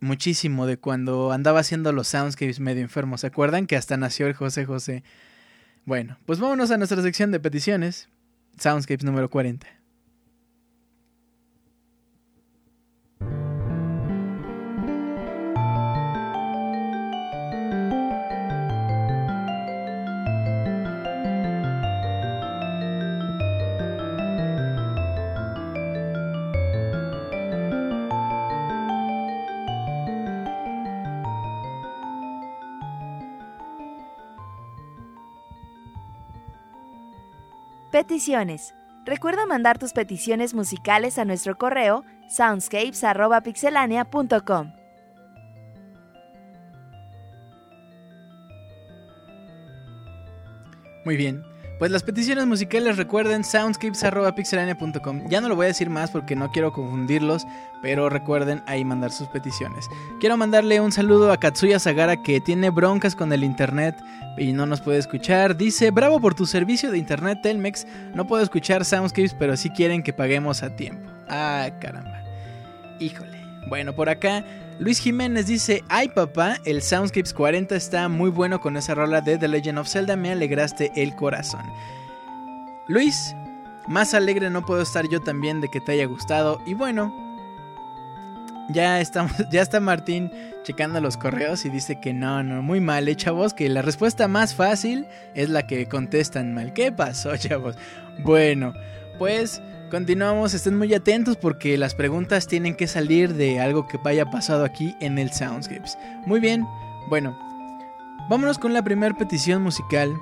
Muchísimo de cuando andaba haciendo los soundscapes medio enfermo. ¿Se acuerdan que hasta nació el José José? Bueno, pues vámonos a nuestra sección de peticiones. Soundscapes número 40. Peticiones. Recuerda mandar tus peticiones musicales a nuestro correo soundscapes.pixelania.com. Muy bien. Pues las peticiones musicales recuerden soundscapes.pixelania.com. Ya no lo voy a decir más porque no quiero confundirlos, pero recuerden ahí mandar sus peticiones. Quiero mandarle un saludo a Katsuya Sagara que tiene broncas con el internet y no nos puede escuchar. Dice, bravo por tu servicio de internet Telmex. No puedo escuchar Soundscapes, pero sí quieren que paguemos a tiempo. Ah, caramba. Híjole. Bueno, por acá Luis Jiménez dice, ay papá, el Soundscapes 40 está muy bueno con esa rola de The Legend of Zelda, me alegraste el corazón. Luis, más alegre no puedo estar yo también de que te haya gustado. Y bueno, ya estamos, ya está Martín checando los correos y dice que no, no, muy mal, eh, chavos, que la respuesta más fácil es la que contestan mal. ¿Qué pasó, chavos? Bueno, pues Continuamos, estén muy atentos porque las preguntas tienen que salir de algo que vaya pasado aquí en el Soundscapes. Muy bien, bueno, vámonos con la primera petición musical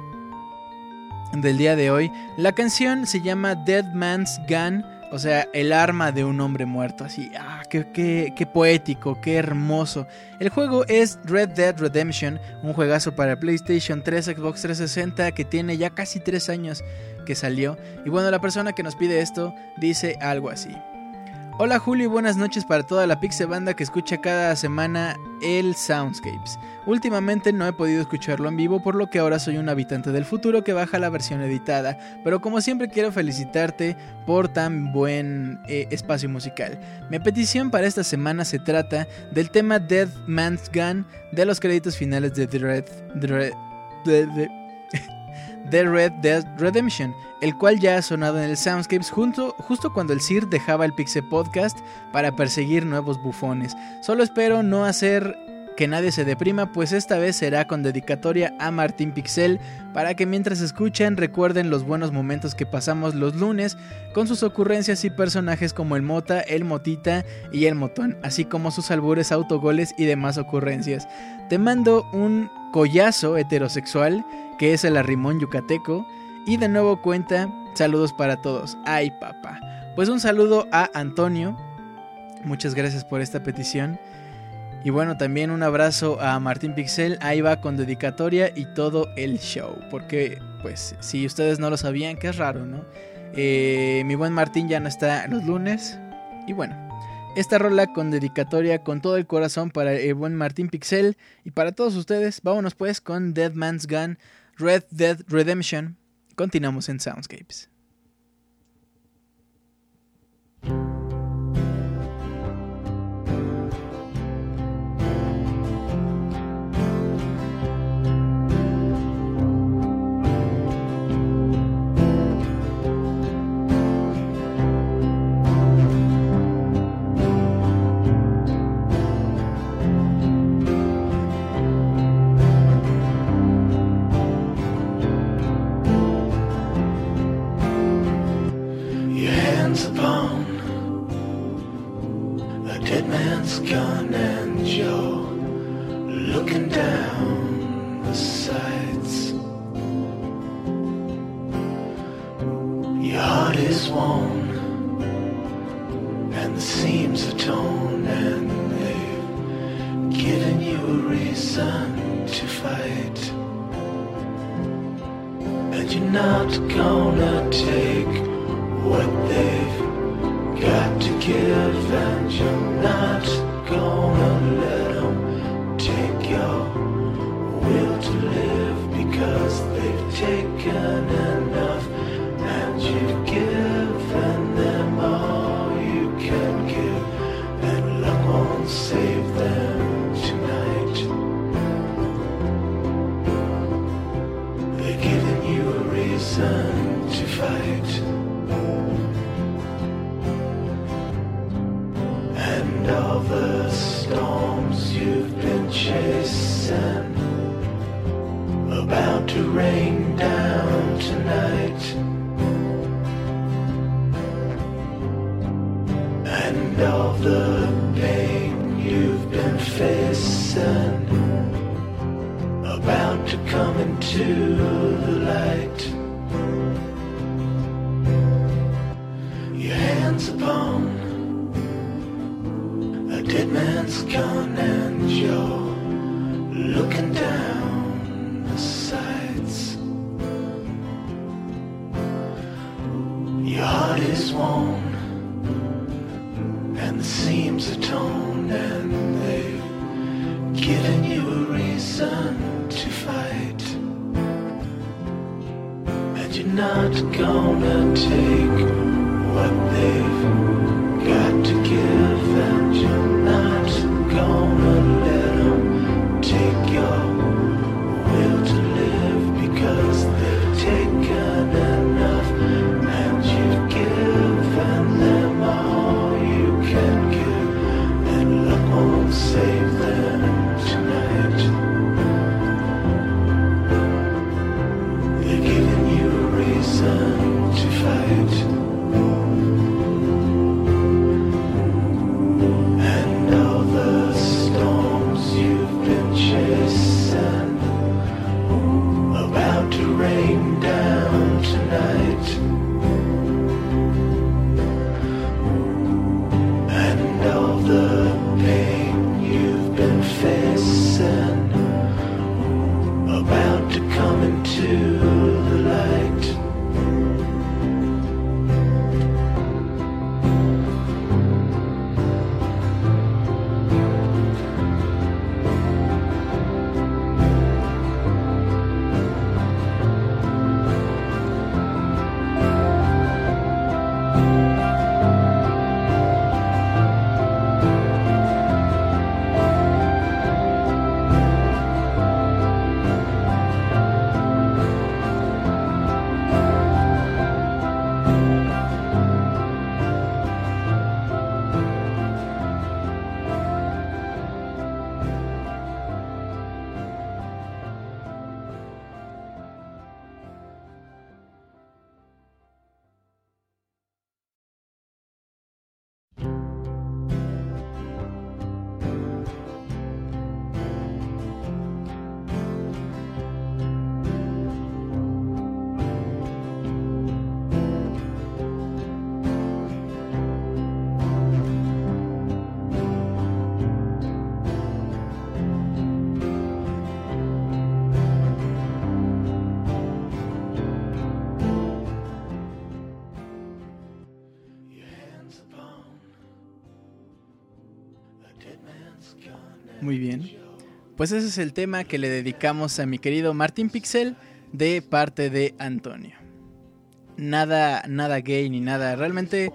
del día de hoy. La canción se llama Dead Man's Gun, o sea, el arma de un hombre muerto. Así, ah, qué, qué, qué poético, qué hermoso. El juego es Red Dead Redemption, un juegazo para PlayStation 3, Xbox 360 que tiene ya casi 3 años que salió. Y bueno, la persona que nos pide esto dice algo así. Hola Julio y buenas noches para toda la Pixie Banda que escucha cada semana el Soundscapes. Últimamente no he podido escucharlo en vivo por lo que ahora soy un habitante del futuro que baja la versión editada, pero como siempre quiero felicitarte por tan buen eh, espacio musical. Mi petición para esta semana se trata del tema Dead Man's Gun de los créditos finales de The Red... The Red Dead Redemption, el cual ya ha sonado en el Soundscapes justo, justo cuando el Sir dejaba el Pixel Podcast para perseguir nuevos bufones. Solo espero no hacer que nadie se deprima, pues esta vez será con dedicatoria a Martín Pixel para que mientras escuchen recuerden los buenos momentos que pasamos los lunes con sus ocurrencias y personajes como el Mota, el Motita y el Motón, así como sus albures, autogoles y demás ocurrencias. Te mando un collazo heterosexual que es el arrimón yucateco y de nuevo cuenta saludos para todos. Ay papá. Pues un saludo a Antonio. Muchas gracias por esta petición. Y bueno, también un abrazo a Martín Pixel. Ahí va con dedicatoria y todo el show. Porque, pues, si ustedes no lo sabían, que es raro, ¿no? Eh, mi buen Martín ya no está los lunes. Y bueno, esta rola con dedicatoria con todo el corazón para el buen Martín Pixel. Y para todos ustedes, vámonos pues con Dead Man's Gun, Red Dead Redemption. Continuamos en Soundscapes. A dead man's gun and you're looking down the sights. Your heart is worn and the seams are torn and they've given you a reason to fight. And you're not gonna take Pues ese es el tema que le dedicamos a mi querido Martín Pixel de parte de Antonio. Nada, nada gay ni nada. Realmente,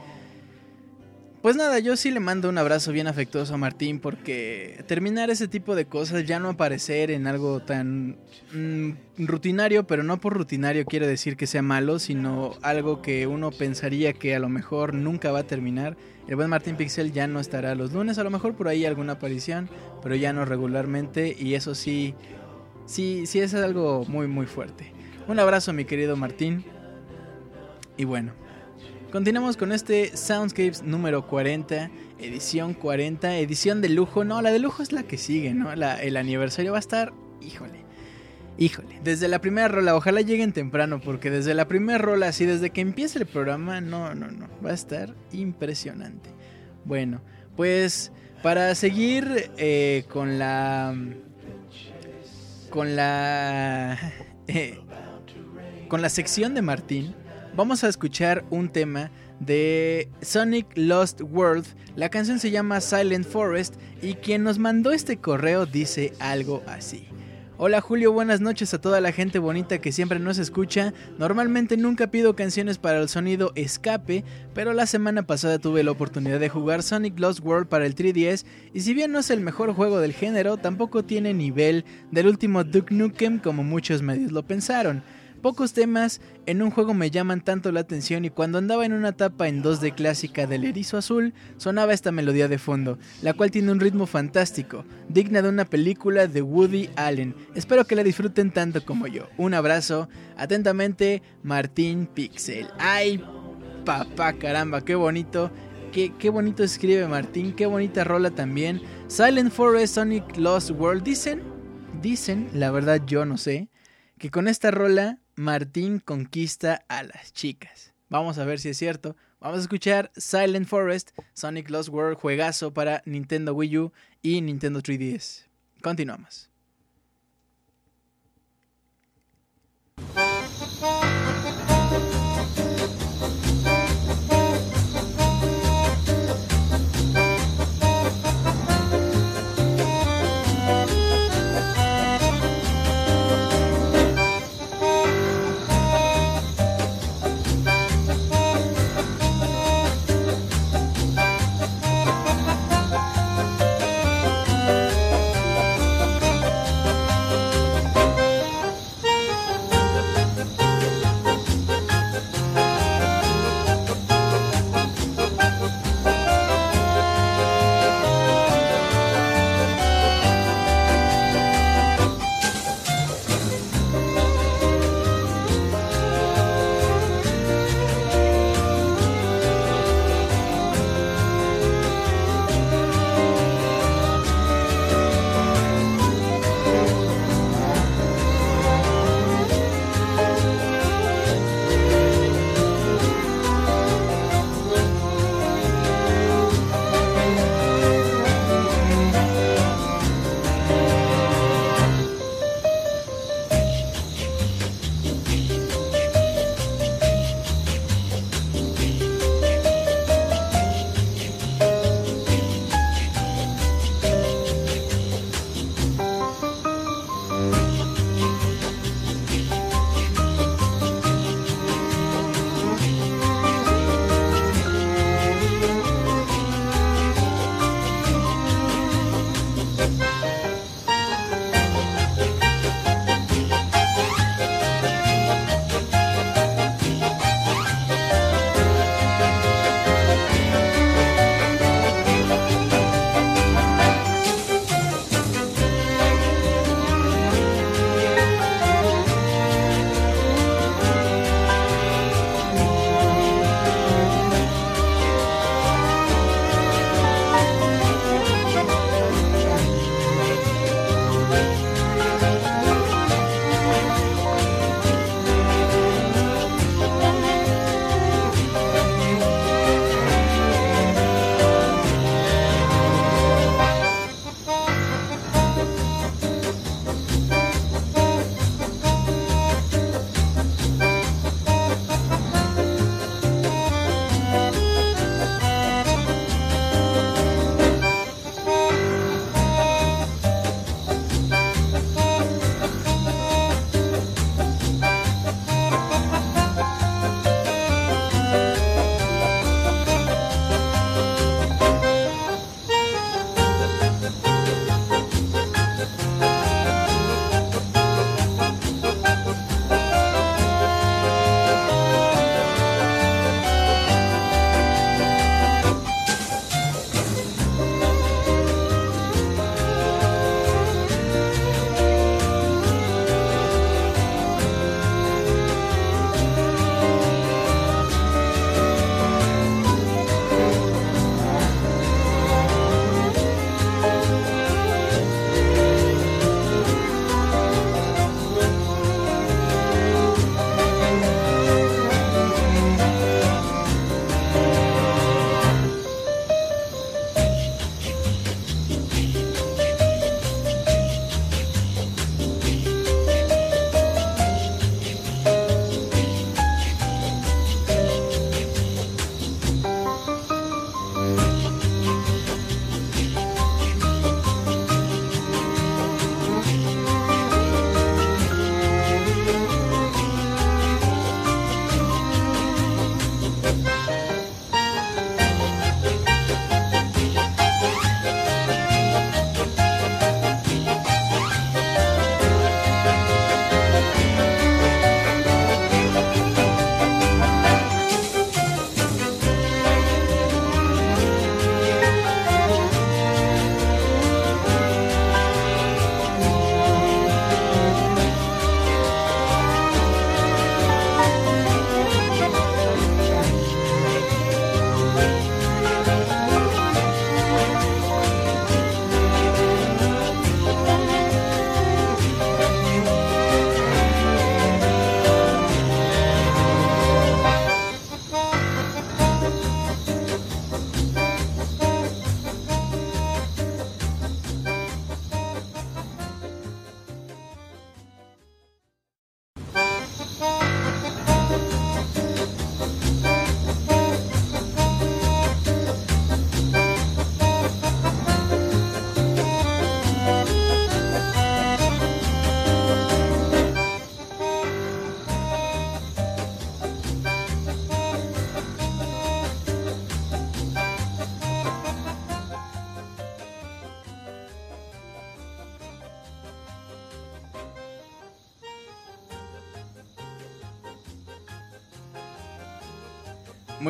pues nada, yo sí le mando un abrazo bien afectuoso a Martín porque terminar ese tipo de cosas, ya no aparecer en algo tan mm, rutinario, pero no por rutinario quiere decir que sea malo, sino algo que uno pensaría que a lo mejor nunca va a terminar. El buen Martín Pixel ya no estará los lunes, a lo mejor por ahí alguna aparición, pero ya no regularmente y eso sí, sí, sí es algo muy muy fuerte. Un abrazo mi querido Martín. Y bueno, continuamos con este Soundscapes número 40, edición 40, edición de lujo. No, la de lujo es la que sigue, ¿no? La- el aniversario va a estar, híjole, híjole. Desde la primera rola, ojalá lleguen temprano, porque desde la primera rola, así desde que empiece el programa, no, no, no, va a estar impresionante. Bueno, pues para seguir eh, con la... Con la... eh, con la sección de Martín, vamos a escuchar un tema de Sonic Lost World. La canción se llama Silent Forest y quien nos mandó este correo dice algo así. Hola Julio, buenas noches a toda la gente bonita que siempre nos escucha. Normalmente nunca pido canciones para el sonido escape, pero la semana pasada tuve la oportunidad de jugar Sonic Lost World para el 3DS y si bien no es el mejor juego del género, tampoco tiene nivel del último Duke Nukem como muchos medios lo pensaron. Pocos temas en un juego me llaman tanto la atención y cuando andaba en una etapa en 2D clásica del erizo azul, sonaba esta melodía de fondo, la cual tiene un ritmo fantástico, digna de una película de Woody Allen. Espero que la disfruten tanto como yo. Un abrazo, atentamente, Martín Pixel. ¡Ay, papá, caramba, qué bonito! Qué, qué bonito escribe Martín, qué bonita rola también. Silent Forest, Sonic Lost World, dicen, dicen, la verdad yo no sé, que con esta rola Martín conquista a las chicas. Vamos a ver si es cierto. Vamos a escuchar Silent Forest, Sonic Lost World, juegazo para Nintendo Wii U y Nintendo 3DS. Continuamos.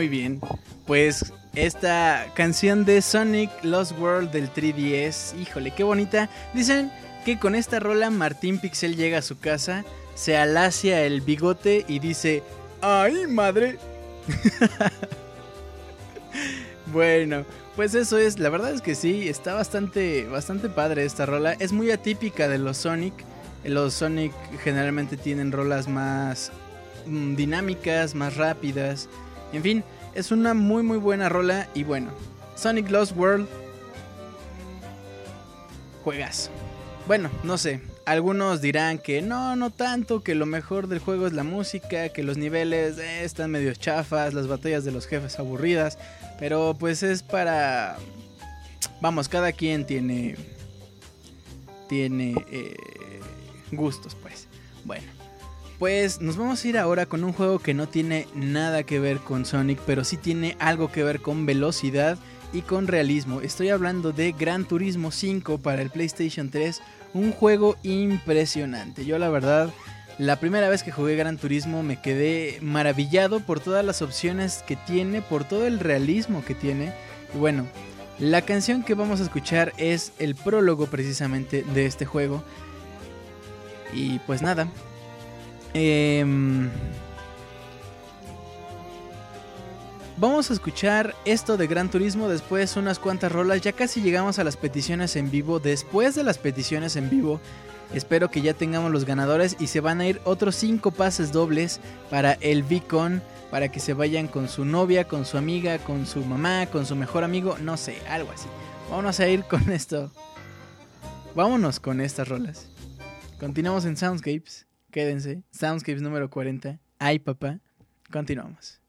Bien. Pues esta canción de Sonic Lost World del 3DS, híjole, qué bonita. Dicen que con esta rola Martín Pixel llega a su casa, se alacia el bigote y dice, ¡ay, madre! bueno, pues eso es, la verdad es que sí, está bastante, bastante padre esta rola. Es muy atípica de los Sonic. Los Sonic generalmente tienen rolas más mm, dinámicas, más rápidas. En fin, es una muy muy buena rola y bueno, Sonic Lost World juegas. Bueno, no sé, algunos dirán que no, no tanto, que lo mejor del juego es la música, que los niveles eh, están medio chafas, las batallas de los jefes aburridas, pero pues es para... Vamos, cada quien tiene... Tiene eh, gustos, pues. Bueno, pues nos vamos a ir ahora con un juego que no tiene nada que ver con Sonic, pero sí tiene algo que ver con velocidad y con realismo. Estoy hablando de Gran Turismo 5 para el PlayStation 3, un juego impresionante. Yo la verdad, la primera vez que jugué Gran Turismo me quedé maravillado por todas las opciones que tiene, por todo el realismo que tiene. Y bueno, la canción que vamos a escuchar es el prólogo precisamente de este juego. Y pues nada. Em, Vamos a escuchar esto de Gran Turismo, después unas cuantas rolas, ya casi llegamos a las peticiones en vivo, después de las peticiones en vivo, espero que ya tengamos los ganadores y se van a ir otros 5 pases dobles para el Beacon, para que se vayan con su novia, con su amiga, con su mamá, con su mejor amigo, no sé, algo así. Vámonos a ir con esto. Vámonos con estas rolas. Continuamos en Soundscapes, quédense, Soundscapes número 40. Ay papá, continuamos.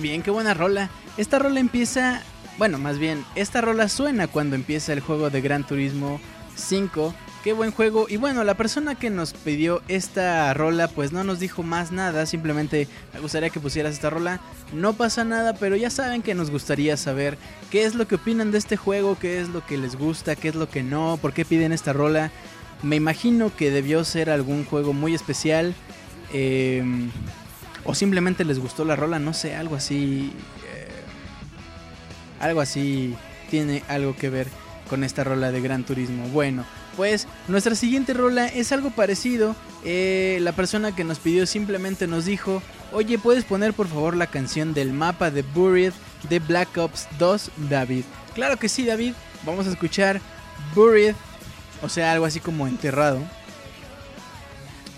Bien, qué buena rola. Esta rola empieza, bueno, más bien, esta rola suena cuando empieza el juego de Gran Turismo 5. Qué buen juego. Y bueno, la persona que nos pidió esta rola pues no nos dijo más nada. Simplemente me gustaría que pusieras esta rola. No pasa nada, pero ya saben que nos gustaría saber qué es lo que opinan de este juego, qué es lo que les gusta, qué es lo que no, por qué piden esta rola. Me imagino que debió ser algún juego muy especial. eh, o simplemente les gustó la rola, no sé, algo así. eh, algo así tiene algo que ver con esta rola de Gran Turismo. Bueno, pues nuestra siguiente rola es algo parecido. Eh, la persona que nos pidió simplemente nos dijo, oye, ¿puedes poner por favor la canción del mapa de Buried de Black Ops 2, David? Claro que sí, David. Vamos a escuchar Buried, o sea, algo así como enterrado.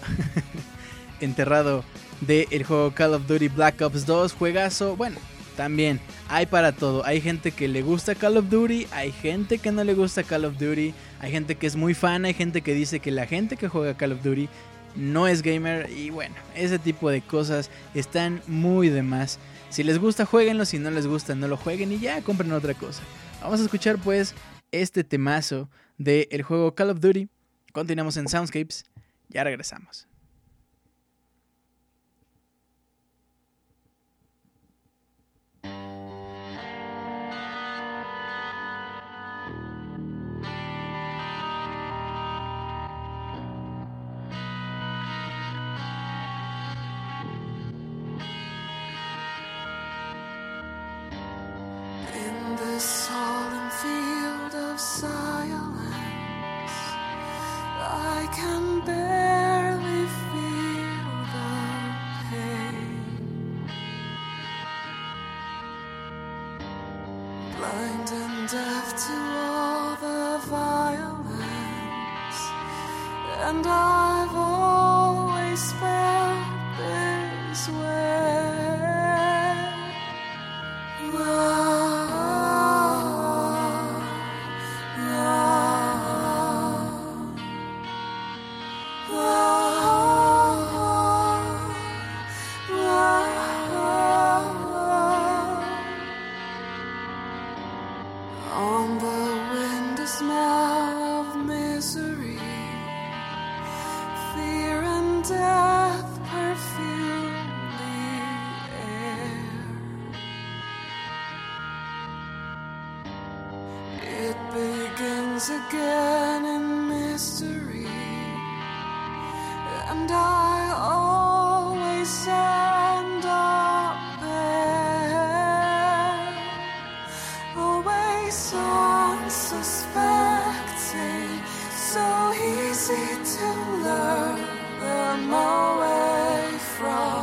enterrado del juego Call of Duty Black Ops 2, juegazo. Bueno, también hay para todo. Hay gente que le gusta Call of Duty, hay gente que no le gusta Call of Duty, hay gente que es muy fan, hay gente que dice que la gente que juega Call of Duty no es gamer y bueno, ese tipo de cosas están muy de más. Si les gusta, jueguenlo, si no les gusta, no lo jueguen y ya compren otra cosa. Vamos a escuchar pues este temazo del juego Call of Duty. Continuamos en Soundscapes, ya regresamos. Field of silence, I can barely feel the pain. Blind and deaf to all the violence, and I've always felt this way. Unsuspecting, so easy to lure them away from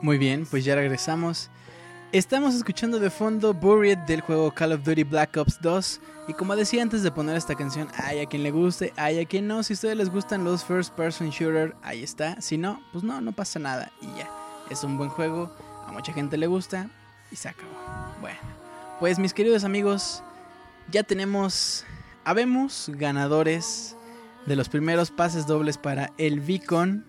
Muy bien, pues ya regresamos. Estamos escuchando de fondo Buried del juego Call of Duty Black Ops 2. Y como decía antes de poner esta canción, hay a quien le guste, hay a quien no. Si a ustedes les gustan los first person shooter, ahí está. Si no, pues no, no pasa nada. Y ya, es un buen juego, a mucha gente le gusta y se acabó. Bueno, pues mis queridos amigos, ya tenemos, habemos ganadores de los primeros pases dobles para el Beacon.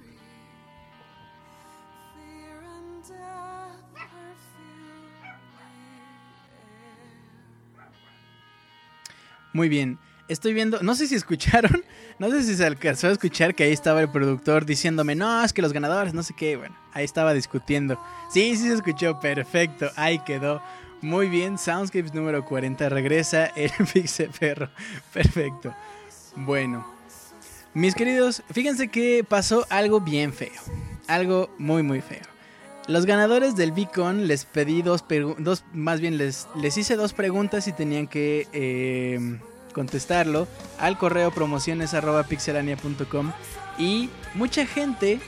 Muy bien. Estoy viendo, no sé si escucharon, no sé si se alcanzó a escuchar que ahí estaba el productor diciéndome, no, es que los ganadores, no sé qué, bueno, ahí estaba discutiendo. Sí, sí se escuchó, perfecto, ahí quedó. Muy bien, Soundscapes número 40 regresa el Pixe Perro, perfecto. Bueno, mis queridos, fíjense que pasó algo bien feo, algo muy muy feo. Los ganadores del Beacon les pedí dos, dos más bien les, les hice dos preguntas y tenían que eh, contestarlo al correo promociones arroba pixelania.com y mucha gente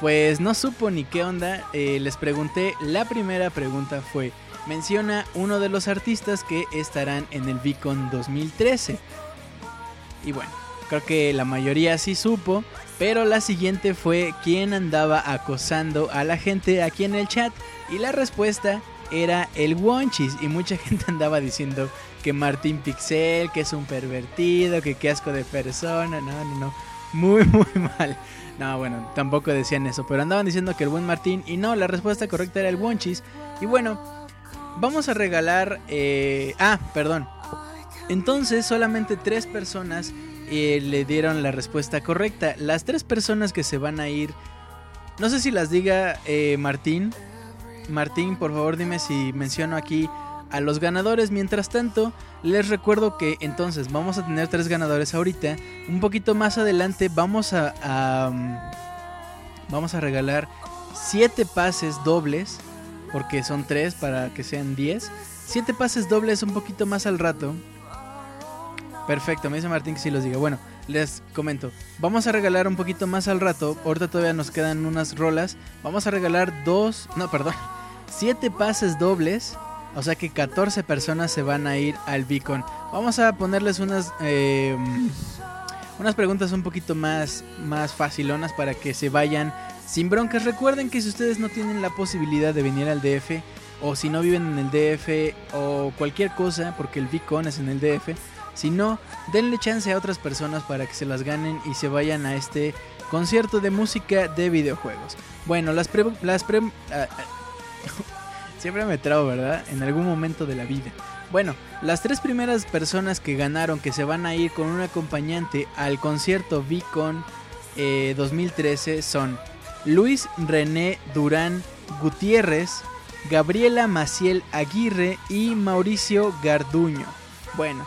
pues no supo ni qué onda. eh, les pregunté, la primera pregunta fue, menciona uno de los artistas que estarán en el Beacon 2013. Y bueno, creo que la mayoría sí supo, pero la siguiente fue quién andaba acosando a la gente aquí en el chat y la respuesta era el Wonchis y mucha gente andaba diciendo que Martín Pixel, que es un pervertido, que qué asco de persona, no, no, no, muy muy mal. No, bueno, tampoco decían eso, pero andaban diciendo que el buen Martín y no, la respuesta correcta era el Wonchis. Y bueno, vamos a regalar... eh, ah, perdón. Entonces solamente tres personas eh, le dieron la respuesta correcta. Las tres personas que se van a ir... No sé si las diga eh, Martín. Martín, por favor dime si menciono aquí a los ganadores. Mientras tanto, les recuerdo que entonces vamos a tener tres ganadores ahorita. Un poquito más adelante vamos a, um, vamos a regalar siete pases dobles, porque son tres para que sean 10. Siete pases dobles un poquito más al rato. Perfecto, me dice Martín que sí los diga. Bueno, les comento. Vamos a regalar un poquito más al rato. Ahorita todavía nos quedan unas rolas. Vamos a regalar dos. No, perdón. Siete pases dobles. O sea que 14 personas se van a ir al Beacon. Vamos a ponerles unas. eh, unas preguntas un poquito más, más facilonas para que se vayan sin broncas. Recuerden que si ustedes no tienen la posibilidad de venir al DF, o si no viven en el DF, o cualquier cosa, porque el Beacon es en el DF, si no, denle chance a otras personas para que se las ganen y se vayan a este concierto de música de videojuegos. Bueno, las pre... Las pre ah, ah, siempre me trabo, ¿verdad? En algún momento de la vida. Bueno, las tres primeras personas que ganaron, que se van a ir con un acompañante al concierto eh, 2013 son Luis René Durán Gutiérrez, Gabriela Maciel Aguirre y Mauricio Garduño. Bueno,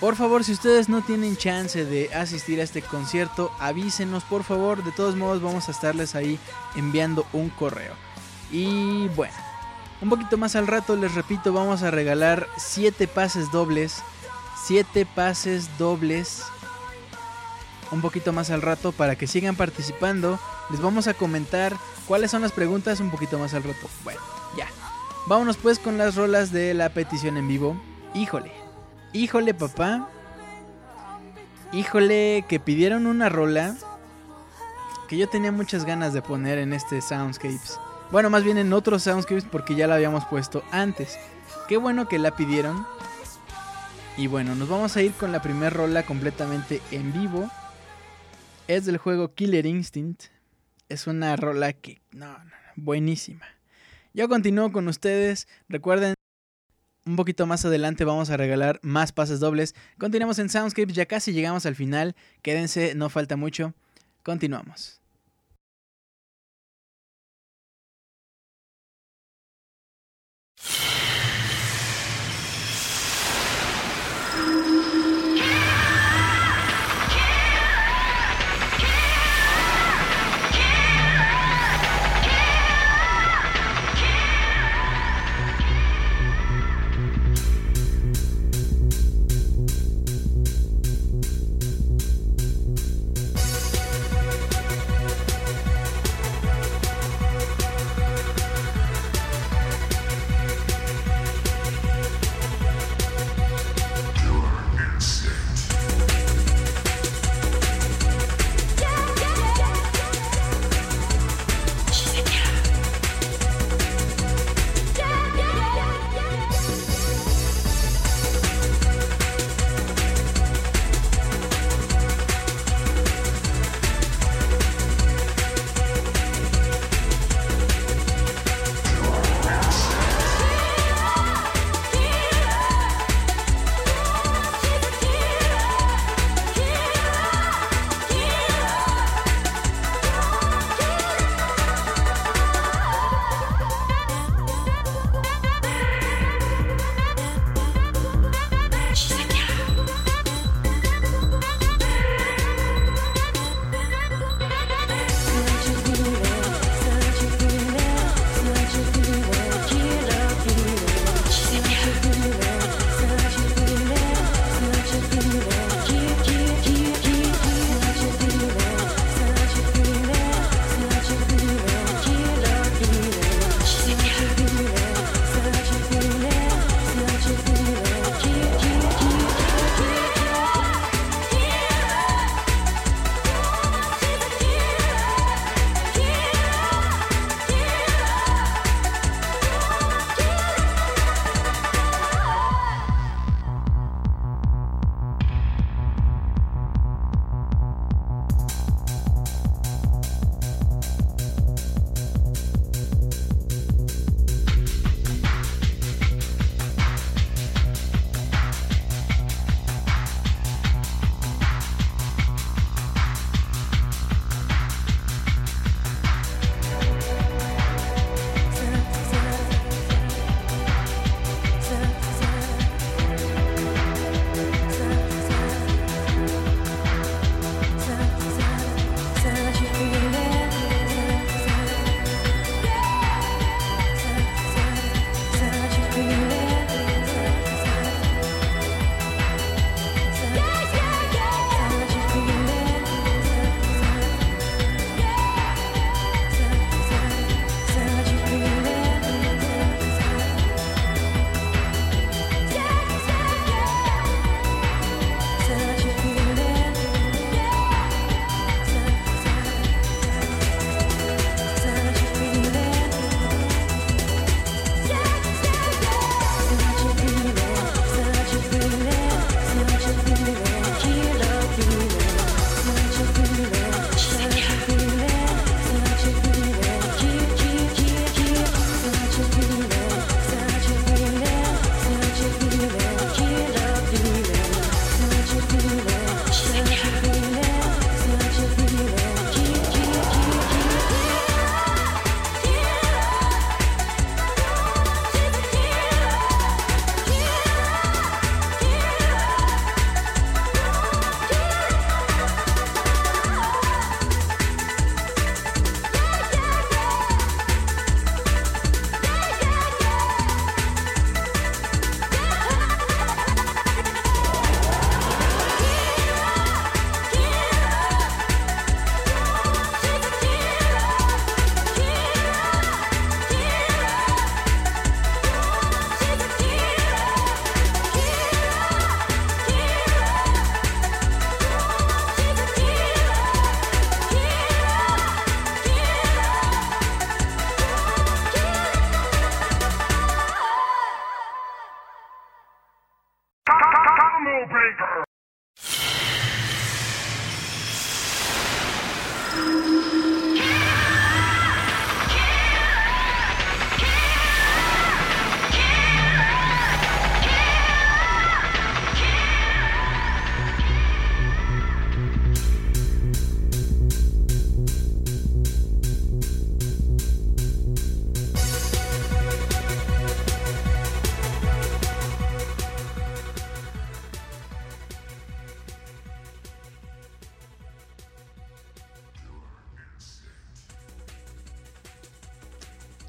por favor, si ustedes no tienen chance de asistir a este concierto, avísenos por favor. De todos modos, vamos a estarles ahí enviando un correo. Y bueno, un poquito más al rato, les repito, vamos a regalar 7 pases dobles. 7 pases dobles. Un poquito más al rato para que sigan participando. Les vamos a comentar cuáles son las preguntas un poquito más al rato. Bueno, ya. Vámonos pues con las rolas de la petición en vivo. Híjole. Híjole, papá. Híjole, que pidieron una rola que yo tenía muchas ganas de poner en este Soundscapes. Bueno, más bien en otros Soundscapes porque ya la habíamos puesto antes. Qué bueno que la pidieron. Y bueno, nos vamos a ir con la primera rola completamente en vivo. Es del juego Killer Instinct. Es una rola que... No, no, buenísima. Yo continúo con ustedes. Recuerden, un poquito más adelante vamos a regalar más pases dobles. Continuamos en Soundscapes, ya casi llegamos al final. Quédense, no falta mucho. Continuamos.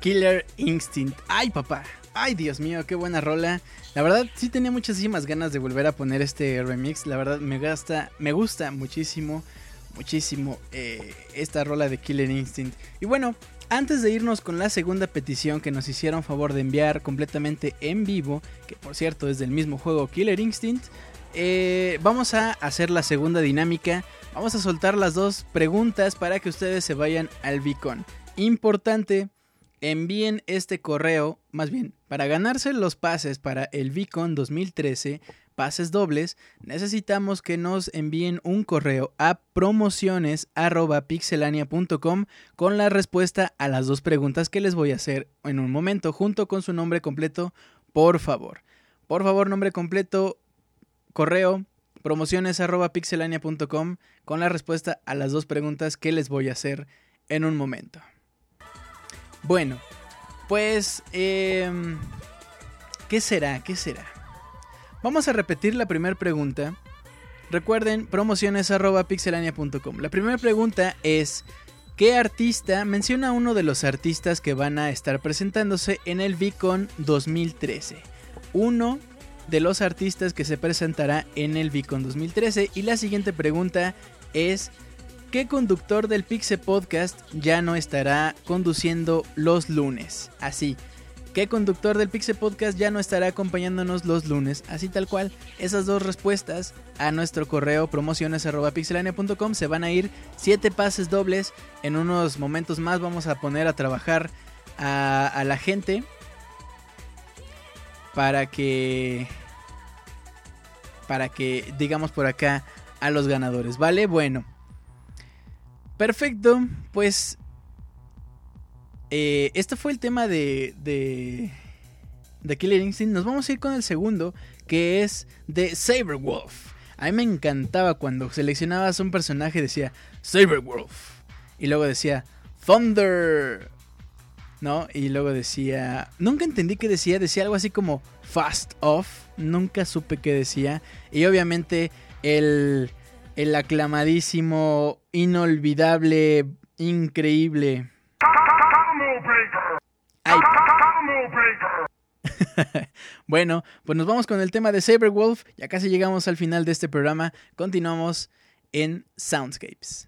Killer Instinct. Ay, papá. Ay, Dios mío, qué buena rola. La verdad, sí tenía muchísimas ganas de volver a poner este remix. La verdad, me gasta, me gusta muchísimo, muchísimo eh, esta rola de Killer Instinct. Y bueno, antes de irnos con la segunda petición que nos hicieron favor de enviar completamente en vivo, que por cierto es del mismo juego Killer Instinct, eh, vamos a hacer la segunda dinámica. Vamos a soltar las dos preguntas para que ustedes se vayan al beacon. Importante, envíen este correo, más bien, para ganarse los pases para el Beacon 2013, pases dobles, necesitamos que nos envíen un correo a promociones@pixelania.com con la respuesta a las dos preguntas que les voy a hacer en un momento, junto con su nombre completo, por favor. Por favor, nombre completo, correo promociones@pixelania.com con la respuesta a las dos preguntas que les voy a hacer en un momento. Bueno, pues, em, ¿qué será? ¿Qué será? Vamos a repetir la primera pregunta. Recuerden, promociones.pixelania.com. La primera pregunta es, ¿qué artista menciona uno de los artistas que van a estar presentándose en el Vicon 2013? Uno de los artistas que se presentará en el Vicon 2013. Y la siguiente pregunta es, ¿qué conductor del Pixe Podcast ya no estará conduciendo los lunes? Así. ¿Qué conductor del Pixe Podcast ya no estará acompañándonos los lunes? Así tal cual. Esas dos respuestas a nuestro correo promociones.pixelania.com se van a ir siete pases dobles. En unos momentos más vamos a poner a trabajar a, a la gente para que para que digamos por acá a los ganadores, ¿vale? Bueno. Perfecto, pues eh, este fue el tema de, de, de Killer Instinct. Nos vamos a ir con el segundo, que es de Saberwolf. A mí me encantaba cuando seleccionabas un personaje decía Saberwolf. Y luego decía Thunder. ¿No? Y luego decía... Nunca entendí qué decía. Decía algo así como Fast Off. Nunca supe qué decía. Y obviamente el, el aclamadísimo, inolvidable, increíble... Ay. bueno, pues nos vamos con el tema de Saberwolf. Ya casi llegamos al final de este programa. Continuamos en Soundscapes.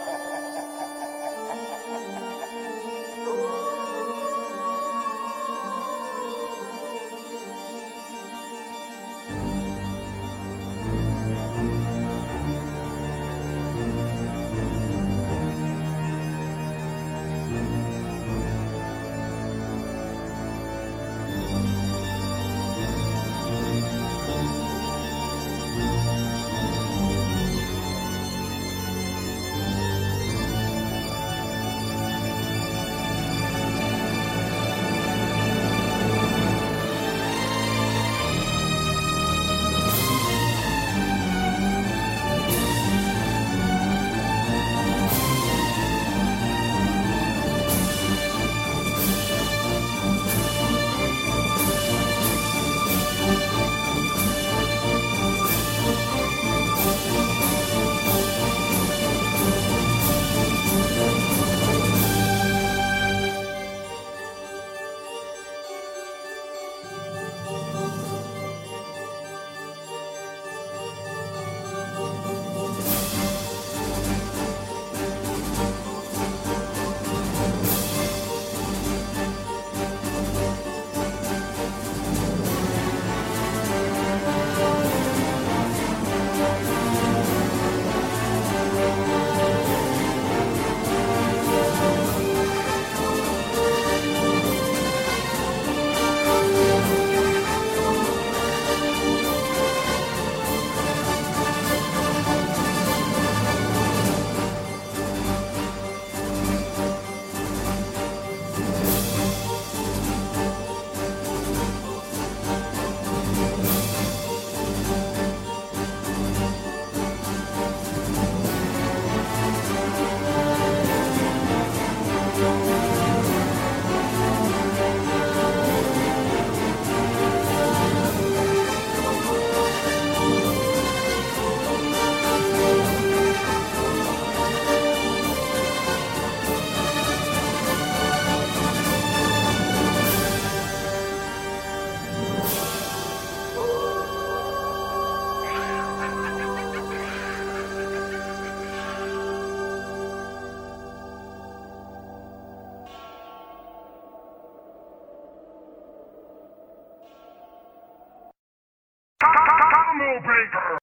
breaker.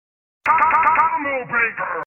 Combo breaker.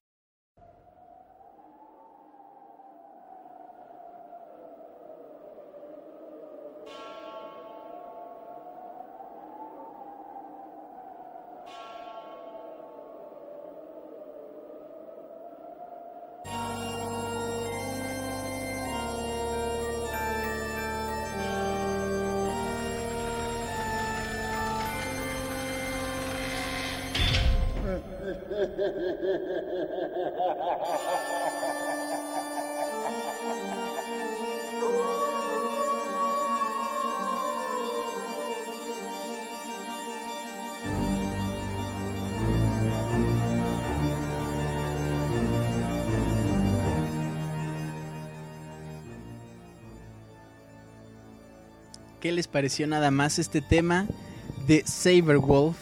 ¿Qué les pareció nada más este tema de Saberwolf?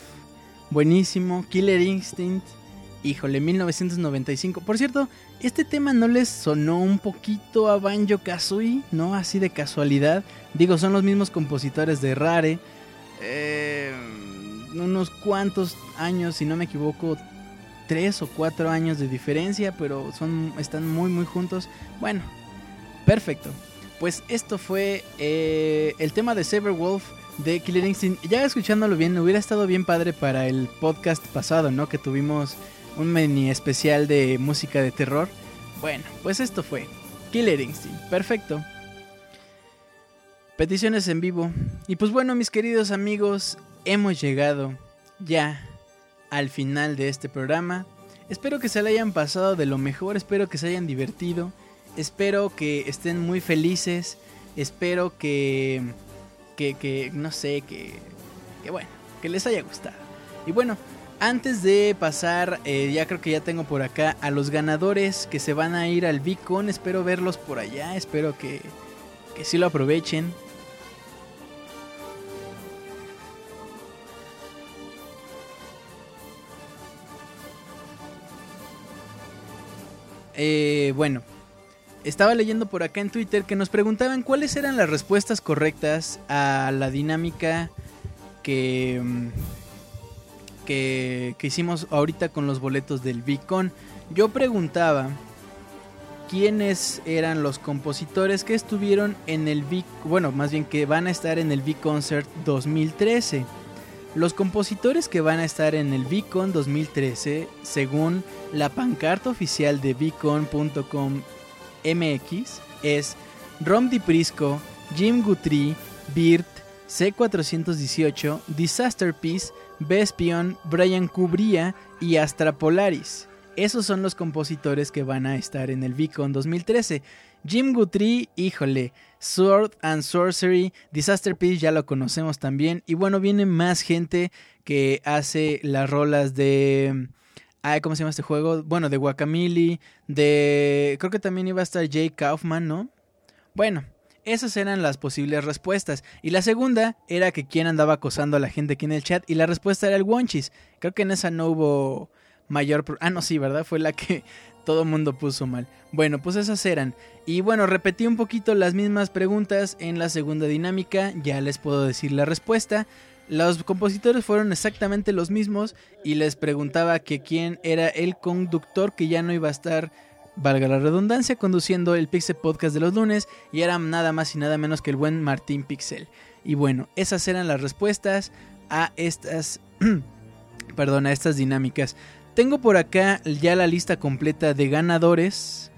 Buenísimo, Killer Instinct. Híjole, 1995. Por cierto, este tema no les sonó un poquito a Banjo Kazooie, ¿no? Así de casualidad. Digo, son los mismos compositores de Rare. Eh, unos cuantos años, si no me equivoco, tres o cuatro años de diferencia, pero son, están muy, muy juntos. Bueno, perfecto. Pues esto fue eh, el tema de Saberwolf de Killer Instinct. Ya escuchándolo bien, hubiera estado bien padre para el podcast pasado, ¿no? Que tuvimos un mini especial de música de terror. Bueno, pues esto fue Killer Instinct. Perfecto. Peticiones en vivo. Y pues bueno, mis queridos amigos, hemos llegado ya al final de este programa. Espero que se le hayan pasado de lo mejor, espero que se hayan divertido, espero que estén muy felices, espero que, que, que no sé, que, que bueno, que les haya gustado. Y bueno, antes de pasar, eh, ya creo que ya tengo por acá a los ganadores que se van a ir al Beacon, espero verlos por allá, espero que, que sí lo aprovechen. Eh, bueno, estaba leyendo por acá en Twitter que nos preguntaban cuáles eran las respuestas correctas a la dinámica que, mm, que, hicimos ahorita con los boletos del Vicon. Yo preguntaba quiénes eran los compositores que estuvieron en el Vic, bueno, más bien que van a estar en el V-Concert 2013. Los compositores que van a estar en el VCon 2013, según la pancarta oficial de VCon.com MX, es Rom DiPrisco, Jim Guthrie, Birt, C418, Disaster Piece, Vespion, Brian Cubría y Astra Polaris. Esos son los compositores que van a estar en el VCon 2013. Jim Guthrie, híjole, Sword and Sorcery, Disaster Piece ya lo conocemos también. Y bueno, viene más gente que hace las rolas de... Ay, ¿cómo se llama este juego? Bueno, de Guacamole, de... Creo que también iba a estar Jay Kaufman, ¿no? Bueno, esas eran las posibles respuestas. Y la segunda era que quién andaba acosando a la gente aquí en el chat. Y la respuesta era el Wonchis. Creo que en esa no hubo mayor... Ah, no, sí, ¿verdad? Fue la que todo mundo puso mal. Bueno, pues esas eran. Y bueno, repetí un poquito las mismas preguntas en la segunda dinámica. Ya les puedo decir la respuesta. Los compositores fueron exactamente los mismos y les preguntaba que quién era el conductor que ya no iba a estar, valga la redundancia, conduciendo el Pixel Podcast de los lunes y era nada más y nada menos que el buen Martín Pixel. Y bueno, esas eran las respuestas a estas, perdón, a estas dinámicas. Tengo por acá ya la lista completa de ganadores.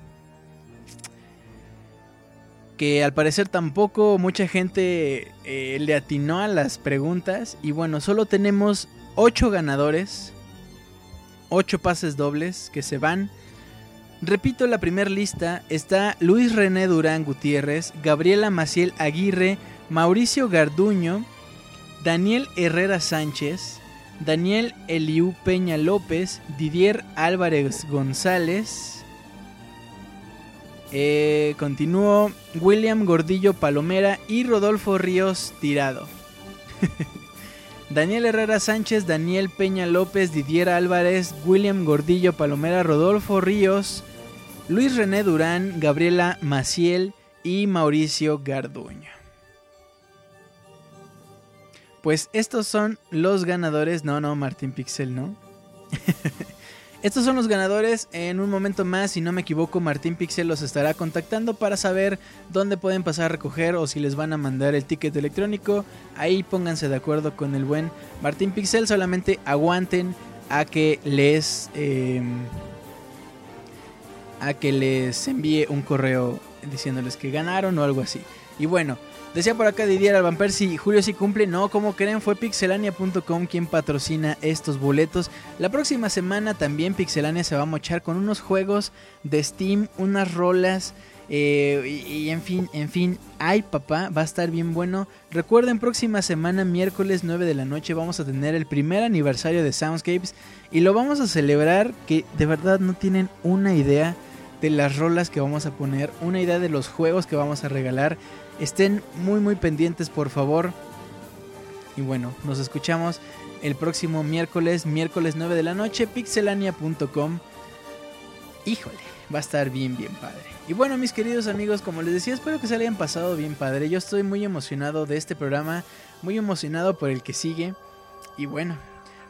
Que al parecer tampoco mucha gente eh, le atinó a las preguntas. Y bueno, solo tenemos 8 ganadores. 8 pases dobles que se van. Repito la primera lista. Está Luis René Durán Gutiérrez, Gabriela Maciel Aguirre, Mauricio Garduño, Daniel Herrera Sánchez, Daniel Eliú Peña López, Didier Álvarez González. Eh, continúo William Gordillo Palomera y Rodolfo Ríos Tirado. Daniel Herrera Sánchez, Daniel Peña López, Didier Álvarez, William Gordillo Palomera, Rodolfo Ríos, Luis René Durán, Gabriela Maciel y Mauricio Garduño. Pues estos son los ganadores. No, no, Martín Pixel, no. Estos son los ganadores. En un momento más, si no me equivoco, Martín Pixel los estará contactando para saber dónde pueden pasar a recoger o si les van a mandar el ticket electrónico. Ahí pónganse de acuerdo con el buen Martín Pixel. Solamente aguanten a que les eh, a que les envíe un correo diciéndoles que ganaron o algo así. Y bueno, decía por acá Didier Alban si Julio sí cumple. No, como creen, fue pixelania.com quien patrocina estos boletos. La próxima semana también Pixelania se va a mochar con unos juegos de Steam, unas rolas. eh, y, y en fin, en fin, ay papá, va a estar bien bueno. Recuerden, próxima semana, miércoles 9 de la noche, vamos a tener el primer aniversario de Soundscapes y lo vamos a celebrar que de verdad no tienen una idea de las rolas que vamos a poner, una idea de los juegos que vamos a regalar. Estén muy muy pendientes por favor. Y bueno, nos escuchamos el próximo miércoles, miércoles 9 de la noche, pixelania.com. Híjole, va a estar bien bien padre. Y bueno, mis queridos amigos, como les decía, espero que se hayan pasado bien padre. Yo estoy muy emocionado de este programa, muy emocionado por el que sigue. Y bueno,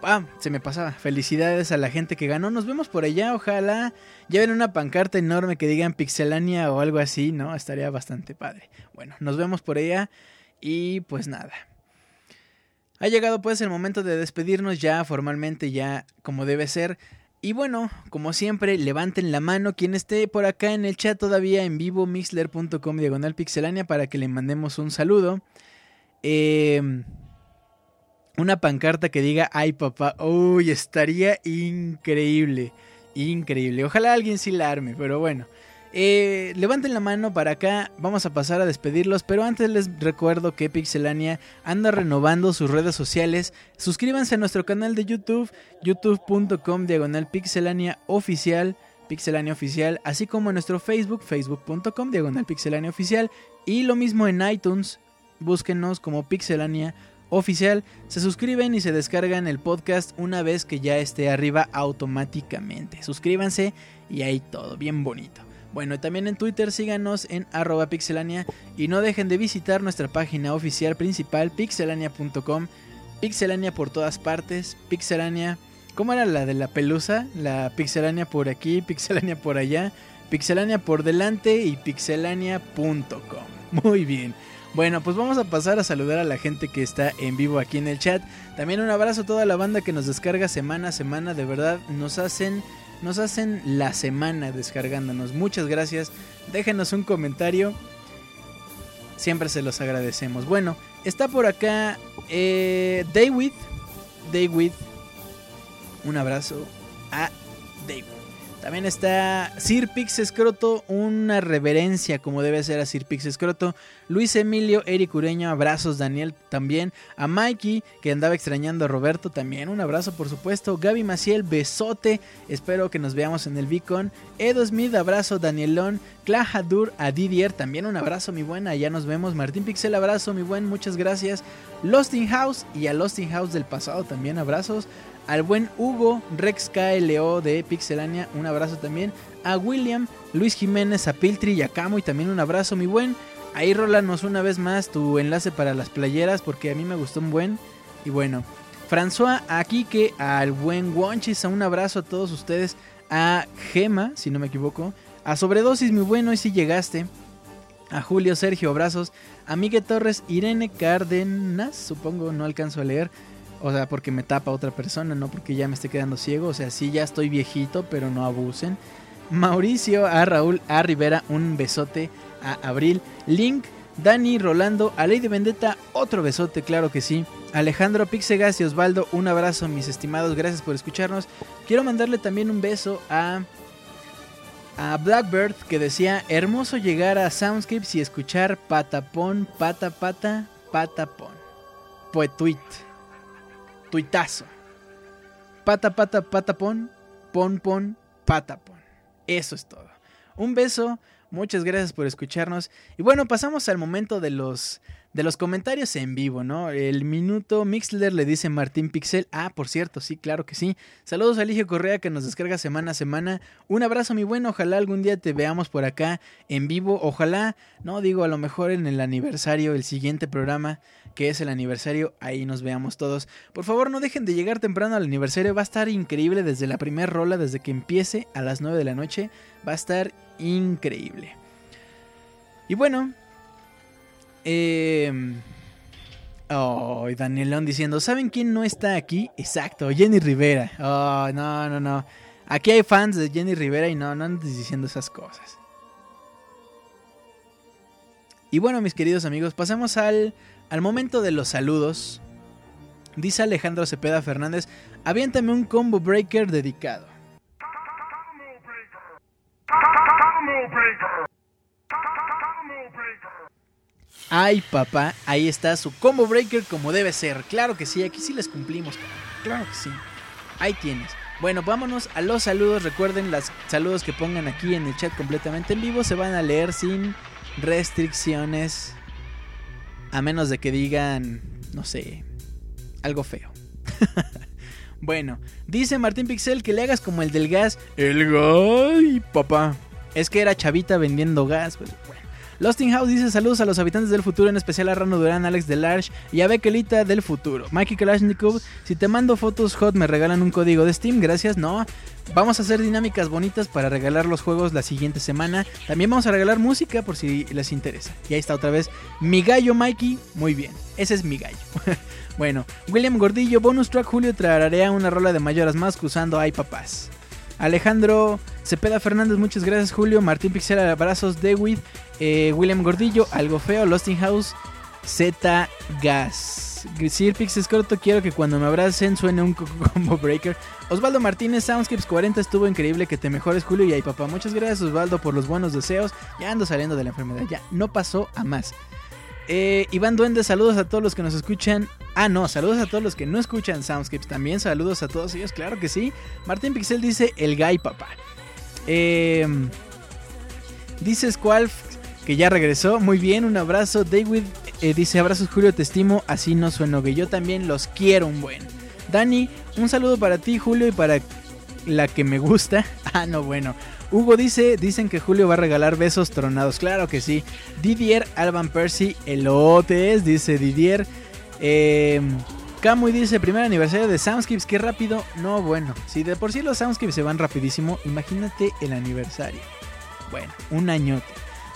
Ah, se me pasaba. Felicidades a la gente que ganó. Nos vemos por allá. Ojalá lleven una pancarta enorme que digan Pixelania o algo así, ¿no? Estaría bastante padre. Bueno, nos vemos por allá. Y pues nada. Ha llegado pues el momento de despedirnos ya formalmente, ya como debe ser. Y bueno, como siempre, levanten la mano quien esté por acá en el chat todavía en vivo, mixler.com diagonal pixelania para que le mandemos un saludo. Eh, una pancarta que diga, ay papá, uy, estaría increíble, increíble. Ojalá alguien sí la arme, pero bueno. Eh, levanten la mano para acá, vamos a pasar a despedirlos, pero antes les recuerdo que Pixelania anda renovando sus redes sociales. Suscríbanse a nuestro canal de YouTube, youtube.com diagonal pixelania oficial, pixelania oficial, así como en nuestro Facebook, facebook.com diagonal pixelania oficial, y lo mismo en iTunes, búsquenos como pixelania oficial, se suscriben y se descargan el podcast una vez que ya esté arriba automáticamente. Suscríbanse y ahí todo, bien bonito. Bueno, también en Twitter síganos en arroba pixelania y no dejen de visitar nuestra página oficial principal pixelania.com. Pixelania por todas partes, Pixelania... ¿Cómo era la de la pelusa? La Pixelania por aquí, Pixelania por allá, Pixelania por delante y pixelania.com. Muy bien. Bueno, pues vamos a pasar a saludar a la gente que está en vivo aquí en el chat. También un abrazo a toda la banda que nos descarga semana a semana. De verdad, nos hacen, nos hacen la semana descargándonos. Muchas gracias. Déjenos un comentario. Siempre se los agradecemos. Bueno, está por acá eh, David. David. Un abrazo a David. También está Sir Pix Escroto, una reverencia como debe ser a Sir Pix Escroto. Luis Emilio, Eric Ureño, abrazos. Daniel también. A Mikey, que andaba extrañando a Roberto también. Un abrazo, por supuesto. Gaby Maciel, besote. Espero que nos veamos en el Beacon. Edo Smith, abrazo. Danielón. Clajadur, a Didier, también un abrazo, mi buena. Ya nos vemos. Martín Pixel, abrazo, mi buen. Muchas gracias. Lost in House y a Lost in House del pasado también abrazos al buen Hugo, Rex KLO de Pixelania, un abrazo también, a William, Luis Jiménez, a Piltri y a Camo y también un abrazo mi buen, ahí rólanos una vez más tu enlace para las playeras porque a mí me gustó un buen. Y bueno, François, a Kike, al buen Wonchis, a un abrazo a todos ustedes, a Gema, si no me equivoco, a Sobredosis mi bueno, y si llegaste, a Julio, Sergio, abrazos, a Miguel Torres, Irene Cárdenas, supongo, no alcanzo a leer, o sea, porque me tapa otra persona, no porque ya me esté quedando ciego. O sea, sí, ya estoy viejito, pero no abusen. Mauricio, a Raúl, a Rivera, un besote. A Abril, Link, Dani, Rolando, a Lady Vendetta, otro besote, claro que sí. Alejandro, Pixegas y Osvaldo, un abrazo, mis estimados, gracias por escucharnos. Quiero mandarle también un beso a, a Blackbird que decía: Hermoso llegar a Soundscapes y escuchar patapón, pata, pata, patapón. Tweet tuitazo. Pata, pata, patapón, pon, pon, patapón. Eso es todo. Un beso, muchas gracias por escucharnos. Y bueno, pasamos al momento de los, de los comentarios en vivo, ¿no? El minuto Mixler le dice Martín Pixel. Ah, por cierto, sí, claro que sí. Saludos a Eligio Correa que nos descarga semana a semana. Un abrazo, mi bueno. Ojalá algún día te veamos por acá en vivo. Ojalá, no digo, a lo mejor en el aniversario, el siguiente programa, que es el aniversario, ahí nos veamos todos. Por favor, no dejen de llegar temprano al aniversario. Va a estar increíble desde la primera rola, desde que empiece a las 9 de la noche. Va a estar increíble. Y bueno, eh... Oh, Danielón diciendo, ¿saben quién no está aquí? Exacto, Jenny Rivera. Oh, no, no, no. Aquí hay fans de Jenny Rivera y no, no andes diciendo esas cosas. Y bueno, mis queridos amigos, pasamos al, al momento de los saludos. Dice Alejandro Cepeda Fernández, aviéntame un combo breaker dedicado. Ay, papá, ahí está su combo breaker como debe ser. Claro que sí, aquí sí les cumplimos. Claro que sí. Ahí tienes. Bueno, vámonos a los saludos. Recuerden, los saludos que pongan aquí en el chat completamente en vivo se van a leer sin restricciones. A menos de que digan, no sé, algo feo. bueno, dice Martín Pixel que le hagas como el del gas. El gas, papá. Es que era chavita vendiendo gas, pues bueno. Losting House dice saludos a los habitantes del futuro, en especial a Rano Durán, Alex Delarge y a Bekelita del futuro. Mikey Kalashnikov, si te mando fotos hot me regalan un código de Steam, gracias, no. Vamos a hacer dinámicas bonitas para regalar los juegos la siguiente semana. También vamos a regalar música por si les interesa. Y ahí está otra vez mi gallo Mikey, muy bien, ese es mi gallo. bueno, William Gordillo, bonus track Julio trararea una rola de mayoras más usando Ay Papás. Alejandro Cepeda Fernández, muchas gracias Julio. Martín Pixel, abrazos. Dewid, eh, William Gordillo, algo feo. Losting House, Z Gas. Sir Pix Escorto, quiero que cuando me abracen suene un co- combo breaker. Osvaldo Martínez, Soundscapes 40, estuvo increíble que te mejores Julio y ahí papá. Muchas gracias Osvaldo por los buenos deseos. Ya ando saliendo de la enfermedad, ya no pasó a más. Eh, Iván Duende, saludos a todos los que nos escuchan. Ah, no, saludos a todos los que no escuchan Soundscapes. También saludos a todos ellos, claro que sí. Martín Pixel dice el guy papá. Eh, dice Squalf que ya regresó. Muy bien, un abrazo. David eh, dice abrazos Julio, te estimo. Así no sueno que yo también los quiero un buen. Dani, un saludo para ti Julio y para la que me gusta. Ah, no, bueno. Hugo dice, dicen que Julio va a regalar besos tronados. Claro que sí. Didier Alban Percy, elotes, dice Didier. Eh, Camuy dice, primer aniversario de Soundscapes, qué rápido. No, bueno, si de por sí los Soundscapes se van rapidísimo, imagínate el aniversario. Bueno, un añote.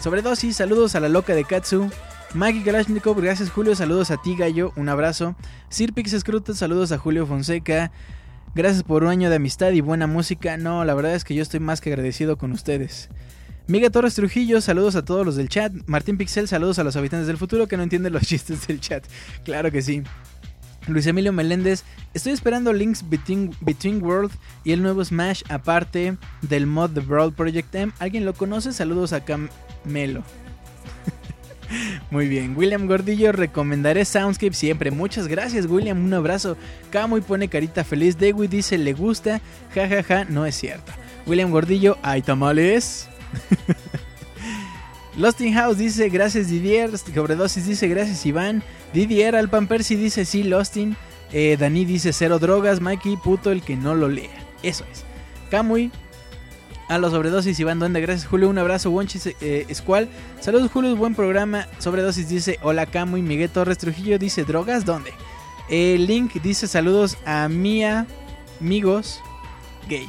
Sobredosis, saludos a la loca de Katsu. Maggie Kalashnikov, gracias Julio, saludos a ti Gallo, un abrazo. Sir Pix Scruto, saludos a Julio Fonseca. Gracias por un año de amistad y buena música. No, la verdad es que yo estoy más que agradecido con ustedes. Miga Torres Trujillo, saludos a todos los del chat. Martín Pixel, saludos a los habitantes del futuro que no entienden los chistes del chat. Claro que sí. Luis Emilio Meléndez, estoy esperando Links Between, Between World y el nuevo Smash aparte del mod de Brawl Project M. ¿Alguien lo conoce? Saludos a Camelo. Muy bien, William Gordillo, recomendaré Soundscape siempre. Muchas gracias, William. Un abrazo. Camo y pone carita feliz. Dewey dice le gusta. Ja, ja, ja. No es cierto. William Gordillo, hay tamales. Losting House dice gracias Didier. Sobredosis dice gracias Iván. Didier Alpan Percy dice sí, Losting. Eh, Dani dice cero drogas. Mikey, puto el que no lo lea. Eso es. Kamui. A los sobredosis Iván Duende, gracias Julio, un abrazo, Wonchis eh, Squall. Saludos Julio, buen programa. Sobredosis dice hola Camuy, Miguel Torres Trujillo dice drogas, ¿dónde? Eh, Link dice saludos a Mía, amigos, gay.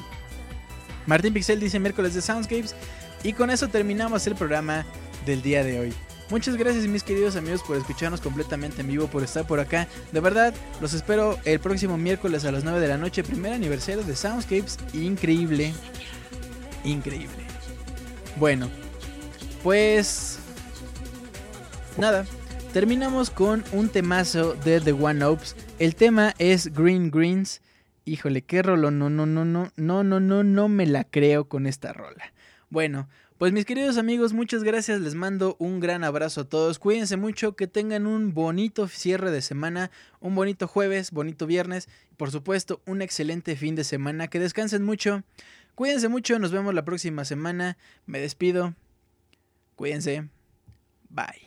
Martín Pixel dice miércoles de Soundscapes. Y con eso terminamos el programa del día de hoy. Muchas gracias mis queridos amigos por escucharnos completamente en vivo, por estar por acá. De verdad, los espero el próximo miércoles a las 9 de la noche, primer aniversario de Soundscapes. Increíble, increíble. Bueno, pues nada, terminamos con un temazo de The One Ops. El tema es Green Greens. Híjole, qué rolo, no, no, no, no, no, no, no, no me la creo con esta rola. Bueno, pues mis queridos amigos, muchas gracias, les mando un gran abrazo a todos, cuídense mucho, que tengan un bonito cierre de semana, un bonito jueves, bonito viernes, y por supuesto un excelente fin de semana, que descansen mucho, cuídense mucho, nos vemos la próxima semana, me despido, cuídense, bye.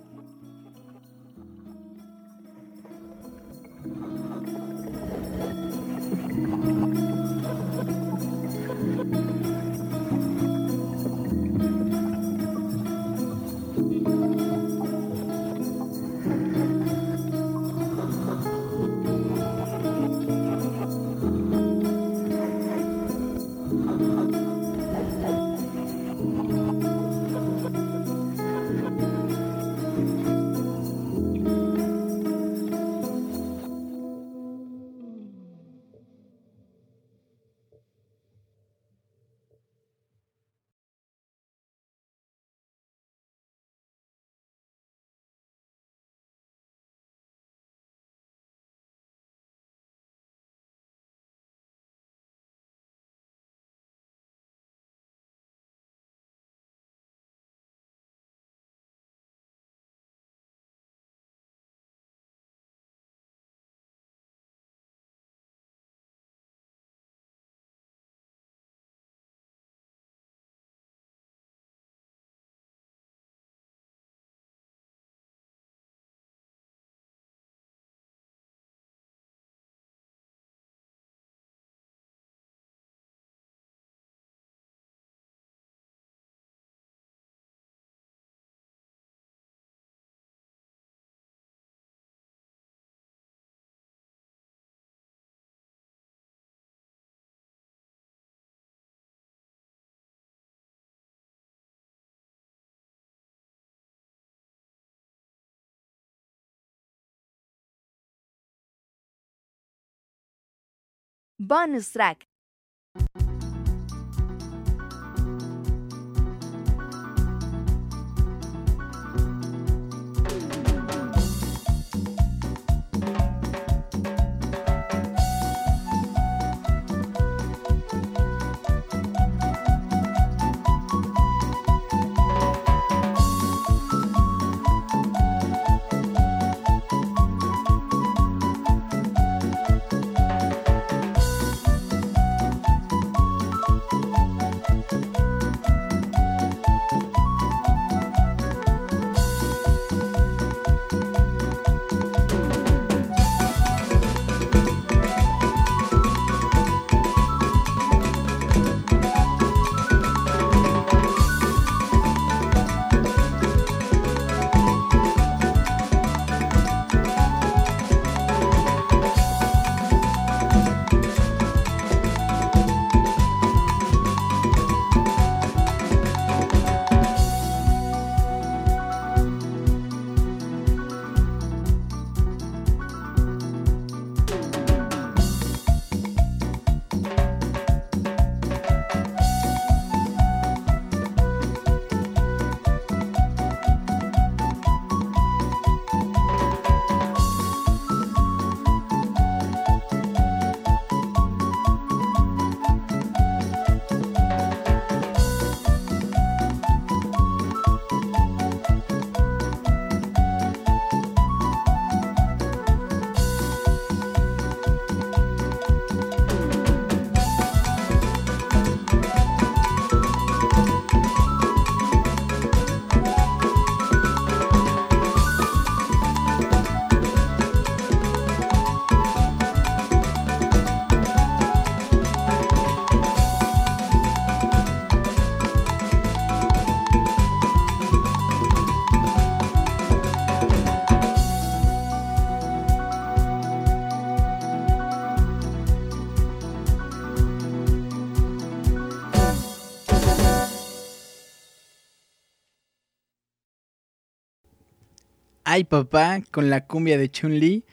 Bonus track. Ay papá, con la cumbia de Chun-Li.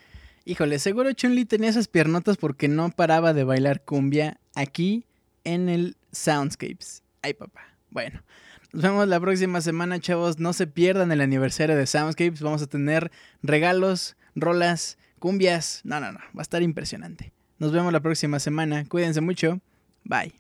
Híjole, seguro Chun-Li tenía esas piernotas porque no paraba de bailar cumbia aquí en el Soundscapes. Ay papá. Bueno, nos vemos la próxima semana, chavos. No se pierdan el aniversario de Soundscapes. Vamos a tener regalos, rolas, cumbias. No, no, no. Va a estar impresionante. Nos vemos la próxima semana. Cuídense mucho. Bye.